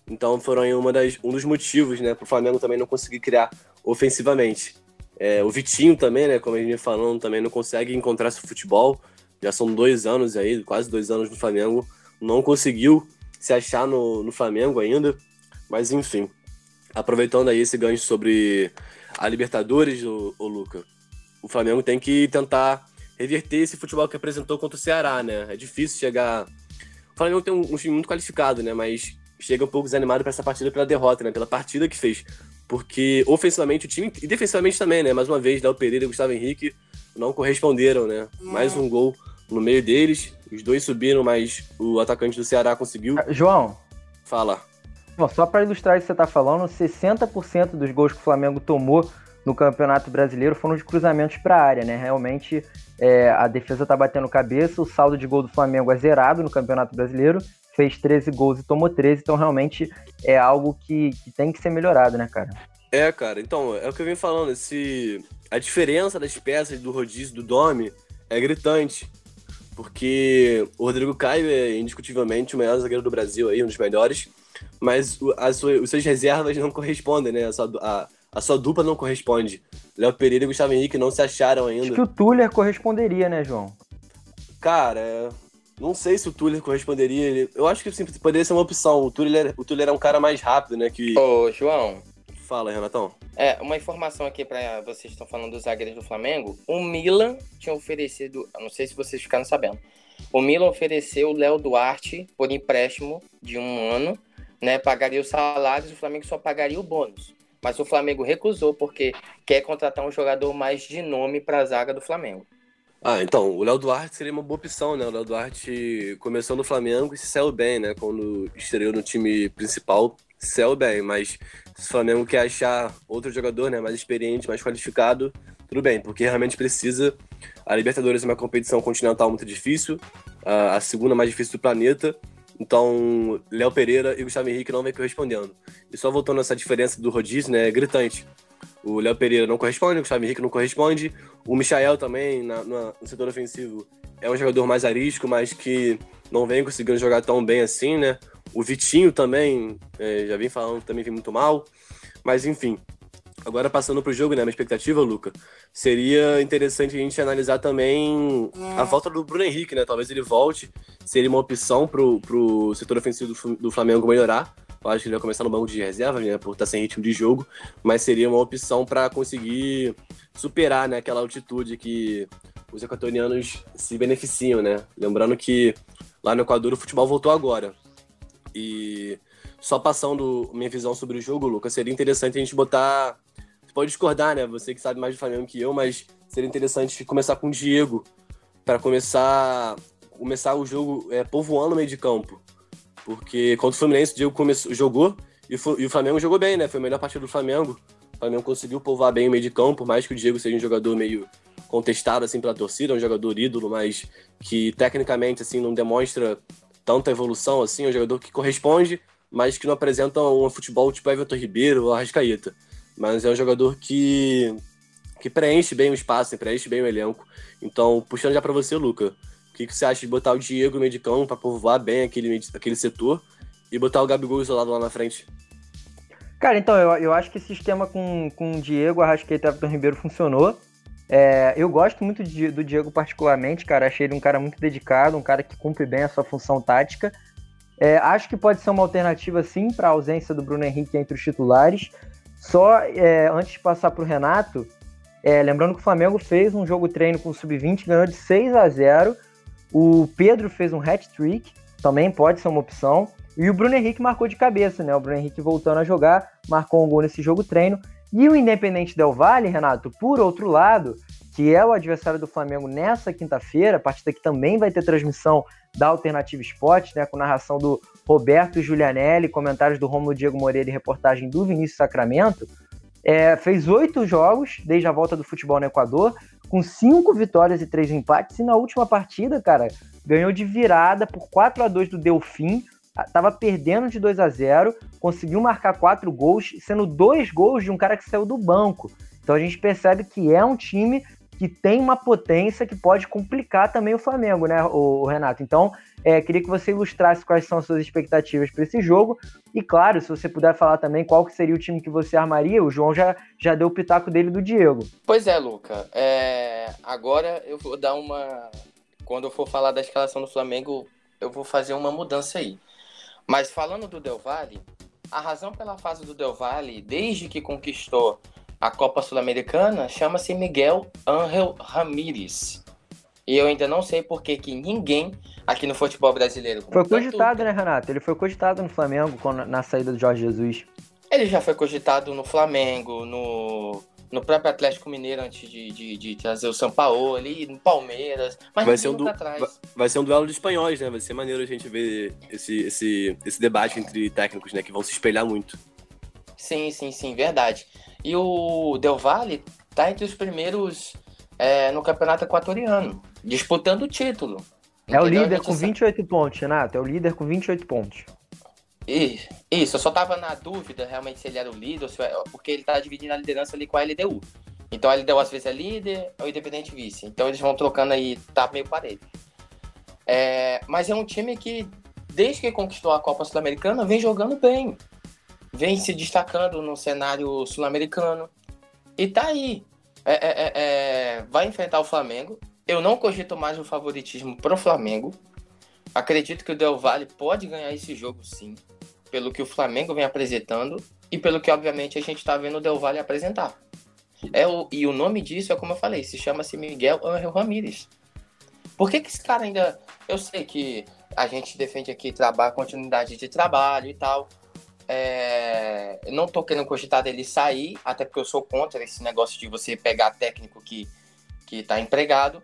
Então foram aí uma das, um dos motivos, né, para o Flamengo também não conseguir criar ofensivamente. É, o Vitinho também, né, como a gente falando, também não consegue encontrar seu futebol. Já são dois anos aí, quase dois anos no Flamengo. Não conseguiu se achar no, no Flamengo ainda. Mas enfim, aproveitando aí esse gancho sobre a Libertadores, o, o Luca, o Flamengo tem que tentar reverter esse futebol que apresentou contra o Ceará, né? É difícil chegar. O Flamengo tem um, um time muito qualificado, né? Mas chega um pouco desanimado para essa partida pela derrota, né? Pela partida que fez. Porque ofensivamente o time, e defensivamente também, né? Mais uma vez, Léo Pereira e Gustavo Henrique não corresponderam, né? Mais um gol no meio deles. Os dois subiram, mas o atacante do Ceará conseguiu. Ah, João. Fala. Bom, só para ilustrar isso que você está falando, 60% dos gols que o Flamengo tomou no Campeonato Brasileiro foram de cruzamentos para a área, né? Realmente é, a defesa está batendo cabeça, o saldo de gol do Flamengo é zerado no Campeonato Brasileiro, fez 13 gols e tomou 13, então realmente é algo que, que tem que ser melhorado, né, cara? É, cara, então, é o que eu venho falando, esse... a diferença das peças do rodízio do Domi é gritante, porque o Rodrigo Caio é indiscutivelmente o melhor zagueiro do Brasil aí, um dos melhores, mas as suas, os seus reservas não correspondem, né, a sua, a, a sua dupla não corresponde. Léo Pereira e Gustavo Henrique não se acharam ainda. Acho que o Tuller corresponderia, né, João? Cara, não sei se o Tuller corresponderia. Eu acho que sim, poderia ser uma opção. O Tuller, o Tuller é um cara mais rápido, né? Que... Ô, João. Fala, Renatão. É, uma informação aqui para vocês estão falando dos zagueiros do Flamengo. O Milan tinha oferecido, não sei se vocês ficaram sabendo. O Milan ofereceu o Léo Duarte por empréstimo de um ano, né? Pagaria os salários, o Flamengo só pagaria o bônus. Mas o Flamengo recusou porque quer contratar um jogador mais de nome para a zaga do Flamengo. Ah, então, o Léo Duarte seria uma boa opção, né? O Léo Duarte começou no Flamengo e se saiu bem, né? Quando estreou no time principal, saiu bem, mas se o Flamengo quer achar outro jogador, né, mais experiente, mais qualificado, tudo bem, porque realmente precisa. A Libertadores é uma competição continental muito difícil, a segunda mais difícil do planeta, então Léo Pereira e Gustavo Henrique não vem correspondendo. E só voltando a essa diferença do rodízio, né, é gritante. O Léo Pereira não corresponde, o Gustavo Henrique não corresponde. O Michael também, na, na, no setor ofensivo, é um jogador mais arisco, mas que não vem conseguindo jogar tão bem assim, né? O Vitinho também, é, já vim falando, também vem muito mal. Mas enfim, agora passando pro jogo, né? Minha expectativa, Luca, seria interessante a gente analisar também a volta do Bruno Henrique, né? Talvez ele volte, seria uma opção pro, pro setor ofensivo do, Flamengo melhorar. Eu acho que ele vai começar no banco de reserva, né, por estar sem ritmo de jogo, mas seria uma opção para conseguir superar né, aquela altitude que os equatorianos se beneficiam, né? Lembrando que lá no Equador o futebol voltou agora. E só passando minha visão sobre o jogo, Lucas, seria interessante a gente botar. Você pode discordar, né? Você que sabe mais do Flamengo que eu, mas seria interessante começar com o Diego para começar começar o jogo é, povoando o meio de campo. Porque contra o Fluminense, o Diego começou, jogou e e o Flamengo jogou bem, né? Foi a melhor partida do Flamengo. O Flamengo conseguiu povoar bem o meio de campo, por mais que o Diego seja um jogador meio contestado assim pela torcida, um jogador ídolo, mas que tecnicamente assim não demonstra tanta evolução assim, é um jogador que corresponde, mas que não apresenta um futebol tipo Everton Ribeiro ou Arrascaeta. Mas é um jogador que que preenche bem o espaço, preenche bem o elenco. Então, puxando já para você, Luca, o que, que você acha de botar o Diego no meio de campo para povoar bem aquele, aquele setor e botar o Gabigol isolado lá na frente? Cara, então, eu, eu acho que esse esquema com, com o Diego, Arrascaeta e Everton Ribeiro funcionou. É, eu gosto muito de, do Diego particularmente, cara. Achei ele um cara muito dedicado, um cara que cumpre bem a sua função tática. É, acho que pode ser uma alternativa, sim, para a ausência do Bruno Henrique entre os titulares. Só é, antes de passar para o Renato, é, lembrando que o Flamengo fez um jogo treino com o Sub-20, ganhou de 6 a 0 o Pedro fez um hat-trick, também pode ser uma opção. E o Bruno Henrique marcou de cabeça, né? O Bruno Henrique voltando a jogar, marcou um gol nesse jogo treino. E o Independente Del Vale, Renato, por outro lado, que é o adversário do Flamengo nessa quinta-feira, partida que também vai ter transmissão da Alternativa Esporte, né, com narração do Roberto Giulianelli, comentários do Romulo Diego Moreira e reportagem do Vinícius Sacramento, é, fez oito jogos desde a volta do futebol no Equador, com cinco vitórias e três empates. E na última partida, cara, ganhou de virada por 4 a 2 do Delfim, estava perdendo de 2 a 0 conseguiu marcar quatro gols, sendo dois gols de um cara que saiu do banco. Então a gente percebe que é um time que tem uma potência que pode complicar também o Flamengo, né, o Renato? Então, é, queria que você ilustrasse quais são as suas expectativas para esse jogo. E claro, se você puder falar também qual que seria o time que você armaria, o João já, já deu o pitaco dele do Diego. Pois é, Luca. É... Agora eu vou dar uma. Quando eu for falar da escalação do Flamengo, eu vou fazer uma mudança aí. Mas falando do Del Valle, a razão pela fase do Del Valle, desde que conquistou a Copa Sul-Americana, chama-se Miguel Ángel Ramírez. E eu ainda não sei por que, que ninguém aqui no futebol brasileiro. Foi cogitado, tanto... né, Renato? Ele foi cogitado no Flamengo na saída do Jorge Jesus. Ele já foi cogitado no Flamengo, no no próprio Atlético Mineiro antes de, de, de trazer o São Paulo ali, no Palmeiras, mas vai ser, um du... vai, vai ser um duelo de espanhóis, né? Vai ser maneiro a gente ver esse, esse, esse debate entre técnicos, né? Que vão se espelhar muito. Sim, sim, sim, verdade. E o Del Valle tá entre os primeiros é, no campeonato equatoriano, disputando o título. É o líder com 28 pontos, Renato. É o líder com 28 pontos. Isso, eu só tava na dúvida realmente se ele era o líder, porque ele tá dividindo a liderança ali com a LDU. Então a LDU às vezes é líder, ou independente vice. Então eles vão trocando aí, tá meio parede. É, mas é um time que, desde que conquistou a Copa Sul-Americana, vem jogando bem. Vem se destacando no cenário sul-americano. E tá aí. É, é, é, é vai enfrentar o Flamengo. Eu não cogito mais o favoritismo pro Flamengo. Acredito que o Del Valle pode ganhar esse jogo sim pelo que o Flamengo vem apresentando e pelo que, obviamente, a gente está vendo o Del Valle apresentar. É o, e o nome disso é como eu falei, se chama-se Miguel Angel Ramírez. Por que, que esse cara ainda. Eu sei que a gente defende aqui trabalho, continuidade de trabalho e tal. É... Não tô querendo cogitar dele sair, até porque eu sou contra esse negócio de você pegar técnico que, que tá empregado.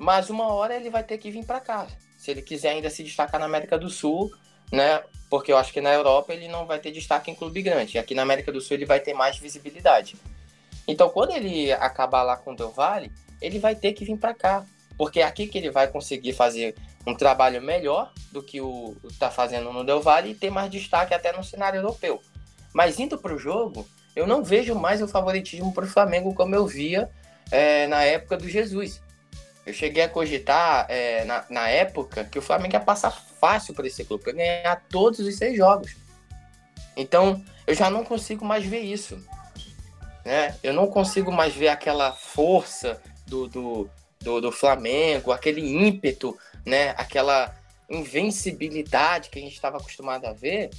Mas uma hora ele vai ter que vir para cá. Se ele quiser ainda se destacar na América do Sul, né? Porque eu acho que na Europa ele não vai ter destaque em clube grande. Aqui na América do Sul ele vai ter mais visibilidade. Então, quando ele acabar lá com o Del Valle, ele vai ter que vir para cá. Porque é aqui que ele vai conseguir fazer um trabalho melhor do que o está fazendo no Del Valle e ter mais destaque até no cenário europeu. Mas indo para o jogo, eu não vejo mais o favoritismo para o Flamengo como eu via é, na época do Jesus. Eu cheguei a cogitar é, na, na, época que o Flamengo ia passar fácil para esse clube, para ganhar todos os seis jogos. Então, eu já não consigo mais ver isso. Né? Eu não consigo mais ver aquela força do, do, do, do Flamengo, aquele ímpeto, né? aquela invencibilidade que a gente estava acostumado a ver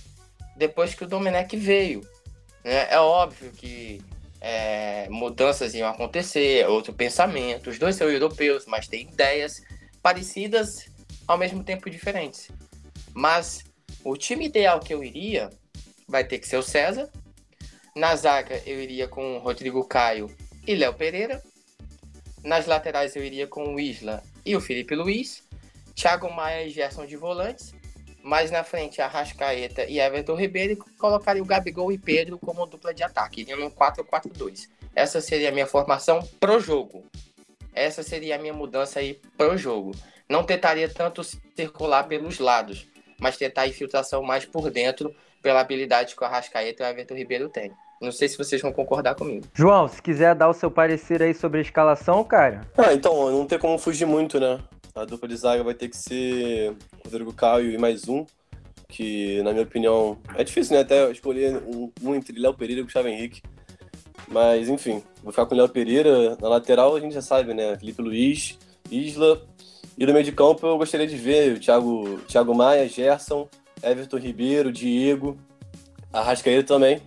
depois que o Domenech veio. Né? É óbvio que é, mudanças iam acontecer, outro pensamento. Os dois são europeus, mas têm ideias parecidas, ao mesmo tempo diferentes. Mas o time ideal que eu iria vai ter que ser o César. Na zaga eu iria com o Rodrigo Caio e Léo Pereira. Nas laterais eu iria com o Isla e o Felipe Luiz. Thiago Maia e Gerson de volantes mais na frente Arrascaeta e Everton Ribeiro e colocaria o Gabigol e Pedro como dupla de ataque, iria no 4-4-2. Essa seria a minha formação pro jogo. Essa seria a minha mudança aí pro jogo. Não tentaria tanto circular pelos lados, mas tentar a infiltração mais por dentro pela habilidade que o Arrascaeta e o Everton Ribeiro têm. Não sei se vocês vão concordar comigo. João, se quiser dar o seu parecer aí sobre a escalação, cara. Ah, então, não tem como fugir muito, né? A dupla de zaga vai ter que ser Rodrigo Caio e mais um, que na minha opinião é difícil, né? Até escolher um, um entre Léo Pereira e Gustavo Henrique. Mas enfim, vou ficar com o Léo Pereira. Na lateral a gente já sabe, né? Felipe Luiz, Isla. E no meio de campo eu gostaria de ver o Thiago, Thiago Maia, Gerson, Everton Ribeiro, Diego, Arrascaeta também.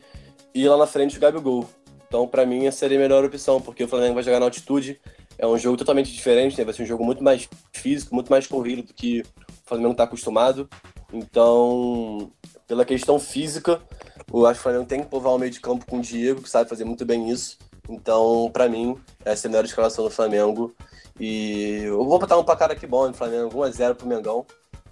E lá na frente o Gabigol. Então, para mim, essa seria a melhor opção, porque o Flamengo vai jogar na altitude, é um jogo totalmente diferente, né? vai ser um jogo muito mais físico, muito mais corrido do que o Flamengo está acostumado. Então, pela questão física, eu acho que o Flamengo tem que povoar o meio de campo com o Diego, que sabe fazer muito bem isso. Então, para mim, essa é a melhor escalação do Flamengo. E eu vou botar um placar aqui bom no Flamengo, 1x0 pro Mengão.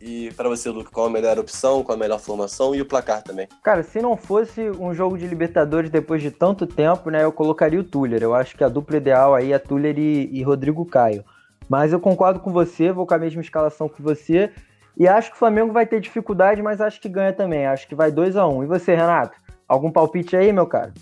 E para você, Luke, qual a melhor opção, qual a melhor formação e o placar também? Cara, se não fosse um jogo de Libertadores depois de tanto tempo, né, eu colocaria o Tuller. Eu acho que a dupla ideal aí é Tuller e, e Rodrigo Caio. Mas eu concordo com você, vou com a mesma escalação que você. E acho que o Flamengo vai ter dificuldade, mas acho que ganha também. Acho que vai 2 a 1 um. E você, Renato? Algum palpite aí, meu cara?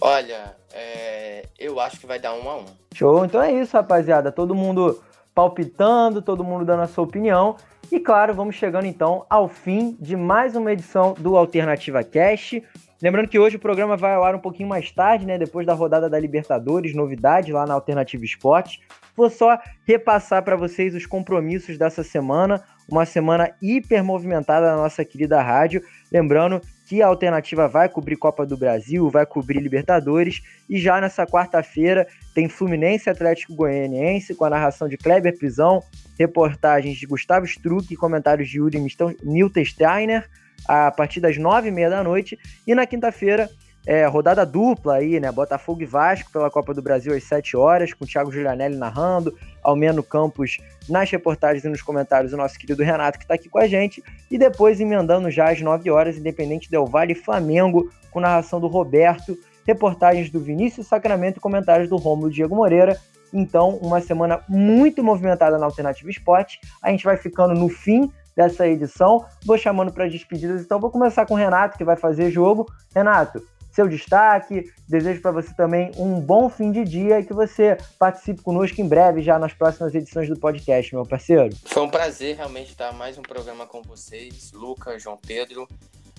Olha, é... eu acho que vai dar 1 um a 1 um. Show, então é isso, rapaziada. Todo mundo palpitando, todo mundo dando a sua opinião. E claro, vamos chegando então ao fim de mais uma edição do Alternativa Cast. Lembrando que hoje o programa vai ao ar um pouquinho mais tarde, né? Depois da rodada da Libertadores, novidade lá na Alternativa Esporte. Vou só repassar para vocês os compromissos dessa semana, uma semana hiper movimentada na nossa querida rádio. Lembrando que a alternativa vai cobrir Copa do Brasil, vai cobrir Libertadores, e já nessa quarta-feira tem Fluminense Atlético Goianiense, com a narração de Kleber Prisão, reportagens de Gustavo Struck e comentários de Yuri Milton Steiner, a partir das nove e meia da noite, e na quinta-feira é, rodada dupla aí, né? Botafogo e Vasco pela Copa do Brasil às 7 horas, com o Thiago Giulianelli narrando, Almeno Campos nas reportagens e nos comentários, o nosso querido Renato que está aqui com a gente, e depois emendando já às 9 horas, Independente Del Vale Flamengo, com narração do Roberto, reportagens do Vinícius Sacramento e comentários do Rômulo Diego Moreira. Então, uma semana muito movimentada na Alternativa Esporte. A gente vai ficando no fim dessa edição. Vou chamando para despedidas, então vou começar com o Renato, que vai fazer jogo. Renato, seu destaque. Desejo para você também um bom fim de dia e que você participe conosco em breve, já nas próximas edições do podcast, meu parceiro. Foi um prazer realmente estar mais um programa com vocês, Lucas, João Pedro.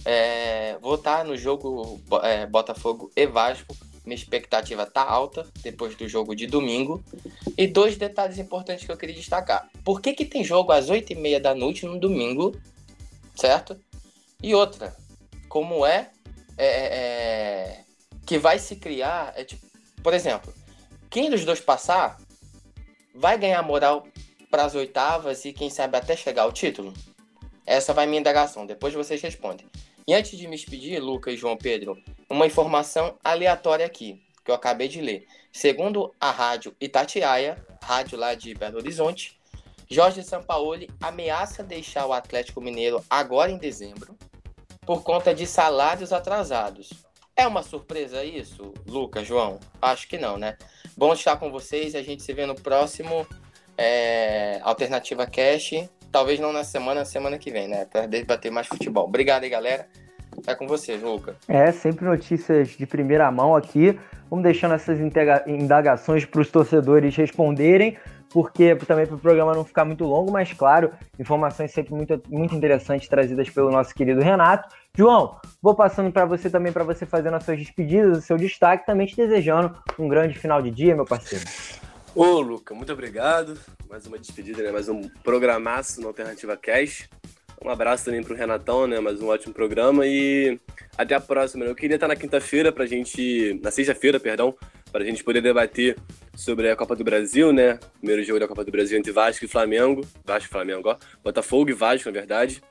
É, vou estar no jogo é, Botafogo e Vasco. Minha expectativa tá alta depois do jogo de domingo. E dois detalhes importantes que eu queria destacar. Por que, que tem jogo às 8h30 da noite no domingo? Certo? E outra, como é é, é, é, que vai se criar, é tipo, por exemplo, quem dos dois passar vai ganhar moral para as oitavas e quem sabe até chegar ao título? Essa vai minha indagação, depois vocês respondem. E antes de me despedir, Lucas e João Pedro, uma informação aleatória aqui, que eu acabei de ler. Segundo a rádio Itatiaia, rádio lá de Belo Horizonte, Jorge Sampaoli ameaça deixar o Atlético Mineiro agora em dezembro por conta de salários atrasados. É uma surpresa isso, Lucas, João? Acho que não, né? Bom estar com vocês. A gente se vê no próximo é, Alternativa Cash. Talvez não na semana, na semana que vem, né? Para debater mais futebol. Obrigado aí, galera. É com vocês, Lucas. É, sempre notícias de primeira mão aqui. Vamos deixando essas indagações para os torcedores responderem porque também para o programa não ficar muito longo, mas claro, informações sempre muito, muito interessantes trazidas pelo nosso querido Renato. João, vou passando para você também, para você fazer as suas despedidas, o seu destaque, também te desejando um grande final de dia, meu parceiro. Ô, Luca, muito obrigado. Mais uma despedida, né? Mais um programaço no Alternativa Cash. Um abraço também pro Renatão, né? Mais um ótimo programa e até a próxima. Eu queria estar na quinta-feira pra gente. Na sexta-feira, perdão, pra gente poder debater sobre a Copa do Brasil, né? Primeiro jogo da Copa do Brasil entre Vasco e Flamengo. Vasco e Flamengo, ó. Botafogo e Vasco, na verdade.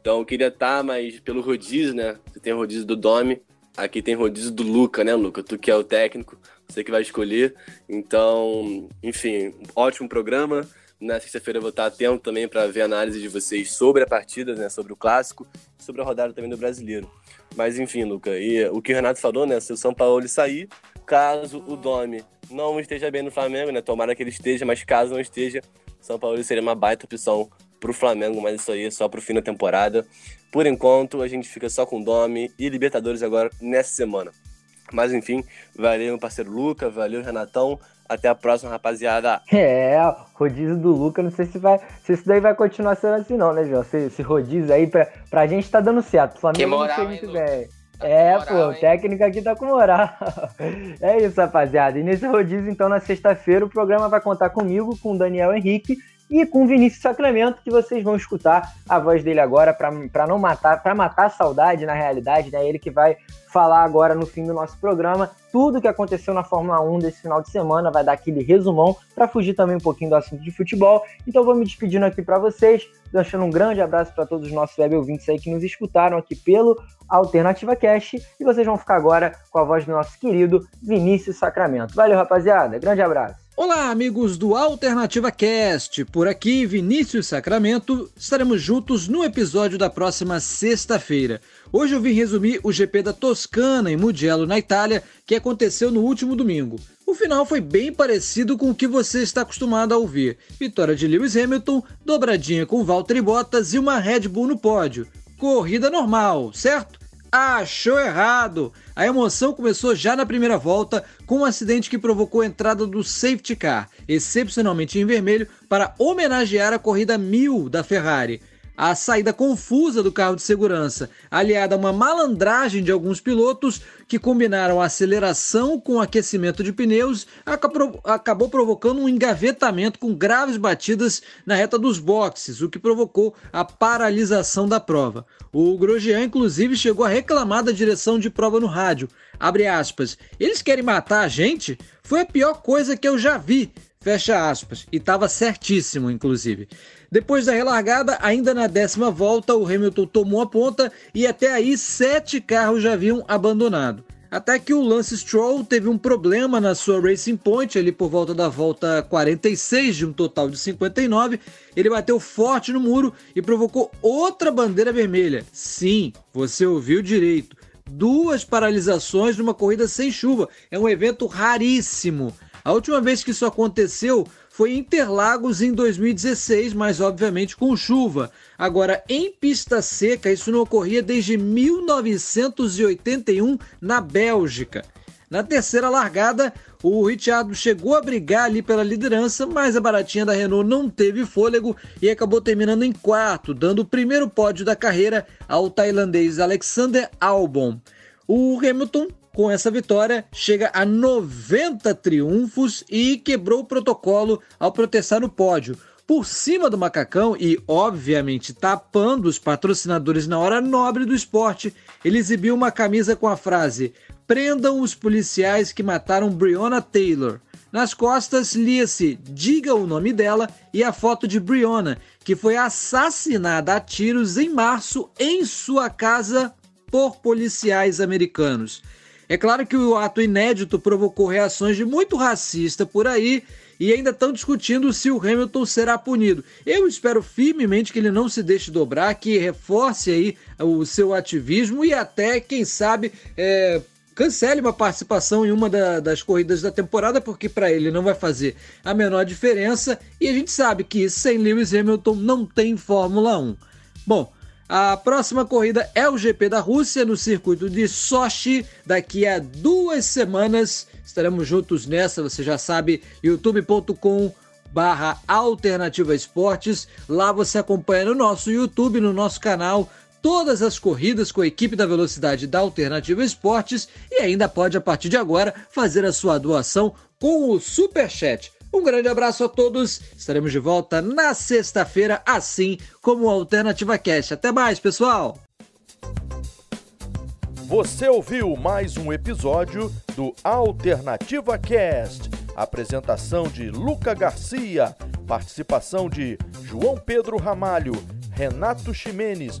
Então eu queria estar, mas pelo rodízio, né? Você tem rodízio do Domi, aqui tem rodízio do Luca, né, Luca? Tu que é o técnico, você que vai escolher. Então, enfim, ótimo programa. Na sexta-feira eu vou estar atento também para ver a análise de vocês sobre a partida, né, sobre o clássico, sobre a rodada também do brasileiro. Mas enfim, Luca, e o que o Renato falou, né, se o São Paulo sair, caso o Domi não esteja bem no Flamengo, né, tomara que ele esteja, mas caso não esteja, São Paulo seria uma baita opção para o Flamengo, mas isso aí é só para o fim da temporada. Por enquanto, a gente fica só com Domi e Libertadores agora nessa semana. Mas enfim, valeu meu parceiro Luca, valeu Renatão. Até a próxima, rapaziada. É, rodízio do Luca, não sei se vai. Se isso daí vai continuar sendo assim, não, né, João? Esse, esse rodízio aí pra, pra gente tá dando certo. O Flamengo moral, não muito bem. Tá é, moral, pô, o hein? técnico aqui tá com moral. é isso, rapaziada. E nesse rodízio, então, na sexta-feira, o programa vai contar comigo, com o Daniel Henrique e com o Vinícius Sacramento, que vocês vão escutar a voz dele agora para não matar, para matar a saudade na realidade, né? Ele que vai falar agora no fim do nosso programa tudo que aconteceu na Fórmula 1 desse final de semana, vai dar aquele resumão para fugir também um pouquinho do assunto de futebol. Então vou me despedindo aqui para vocês, deixando um grande abraço para todos os nossos web ouvintes aí que nos escutaram aqui pelo Alternativa Cash e vocês vão ficar agora com a voz do nosso querido Vinícius Sacramento. Valeu, rapaziada. Grande abraço. Olá, amigos do Alternativa Cast. Por aqui, Vinícius Sacramento. Estaremos juntos no episódio da próxima sexta-feira. Hoje eu vim resumir o GP da Toscana em Mugello, na Itália, que aconteceu no último domingo. O final foi bem parecido com o que você está acostumado a ouvir. Vitória de Lewis Hamilton, dobradinha com Valtteri Bottas e uma Red Bull no pódio. Corrida normal, certo? Achou errado! A emoção começou já na primeira volta, com um acidente que provocou a entrada do safety car, excepcionalmente em vermelho, para homenagear a corrida 1000 da Ferrari. A saída confusa do carro de segurança, aliada a uma malandragem de alguns pilotos que combinaram a aceleração com aquecimento de pneus, acabou provocando um engavetamento com graves batidas na reta dos boxes, o que provocou a paralisação da prova. O Grosjean, inclusive, chegou a reclamar da direção de prova no rádio. Abre aspas. Eles querem matar a gente? Foi a pior coisa que eu já vi. Fecha aspas. E estava certíssimo, inclusive. Depois da relargada, ainda na décima volta, o Hamilton tomou a ponta e até aí sete carros já haviam abandonado. Até que o Lance Stroll teve um problema na sua Racing Point, ali por volta da volta 46 de um total de 59. Ele bateu forte no muro e provocou outra bandeira vermelha. Sim, você ouviu direito. Duas paralisações numa corrida sem chuva. É um evento raríssimo. A última vez que isso aconteceu foi Interlagos em 2016, mas obviamente com chuva. Agora, em pista seca, isso não ocorria desde 1981 na Bélgica. Na terceira largada, o Ricciardo chegou a brigar ali pela liderança, mas a baratinha da Renault não teve fôlego e acabou terminando em quarto, dando o primeiro pódio da carreira ao tailandês Alexander Albon. O Hamilton com essa vitória, chega a 90 triunfos e quebrou o protocolo ao protestar no pódio. Por cima do macacão e, obviamente, tapando os patrocinadores na hora nobre do esporte, ele exibiu uma camisa com a frase: Prendam os policiais que mataram Breonna Taylor. Nas costas lia-se Diga o nome dela e a foto de Breonna, que foi assassinada a tiros em março em sua casa por policiais americanos. É claro que o ato inédito provocou reações de muito racista por aí e ainda estão discutindo se o Hamilton será punido. Eu espero firmemente que ele não se deixe dobrar, que reforce aí o seu ativismo e até, quem sabe, é, cancele uma participação em uma da, das corridas da temporada, porque para ele não vai fazer a menor diferença e a gente sabe que sem Lewis Hamilton não tem Fórmula 1. Bom, a próxima corrida é o GP da Rússia no circuito de Sochi. Daqui a duas semanas estaremos juntos nessa. Você já sabe, youtube.com barra Alternativa Esportes. Lá você acompanha no nosso YouTube, no nosso canal, todas as corridas com a equipe da Velocidade da Alternativa Esportes e ainda pode, a partir de agora, fazer a sua doação com o Super Chat. Um grande abraço a todos. Estaremos de volta na sexta-feira, assim como o Alternativa Cast. Até mais, pessoal. Você ouviu mais um episódio do Alternativa Cast. Apresentação de Luca Garcia, participação de João Pedro Ramalho, Renato Ximenes,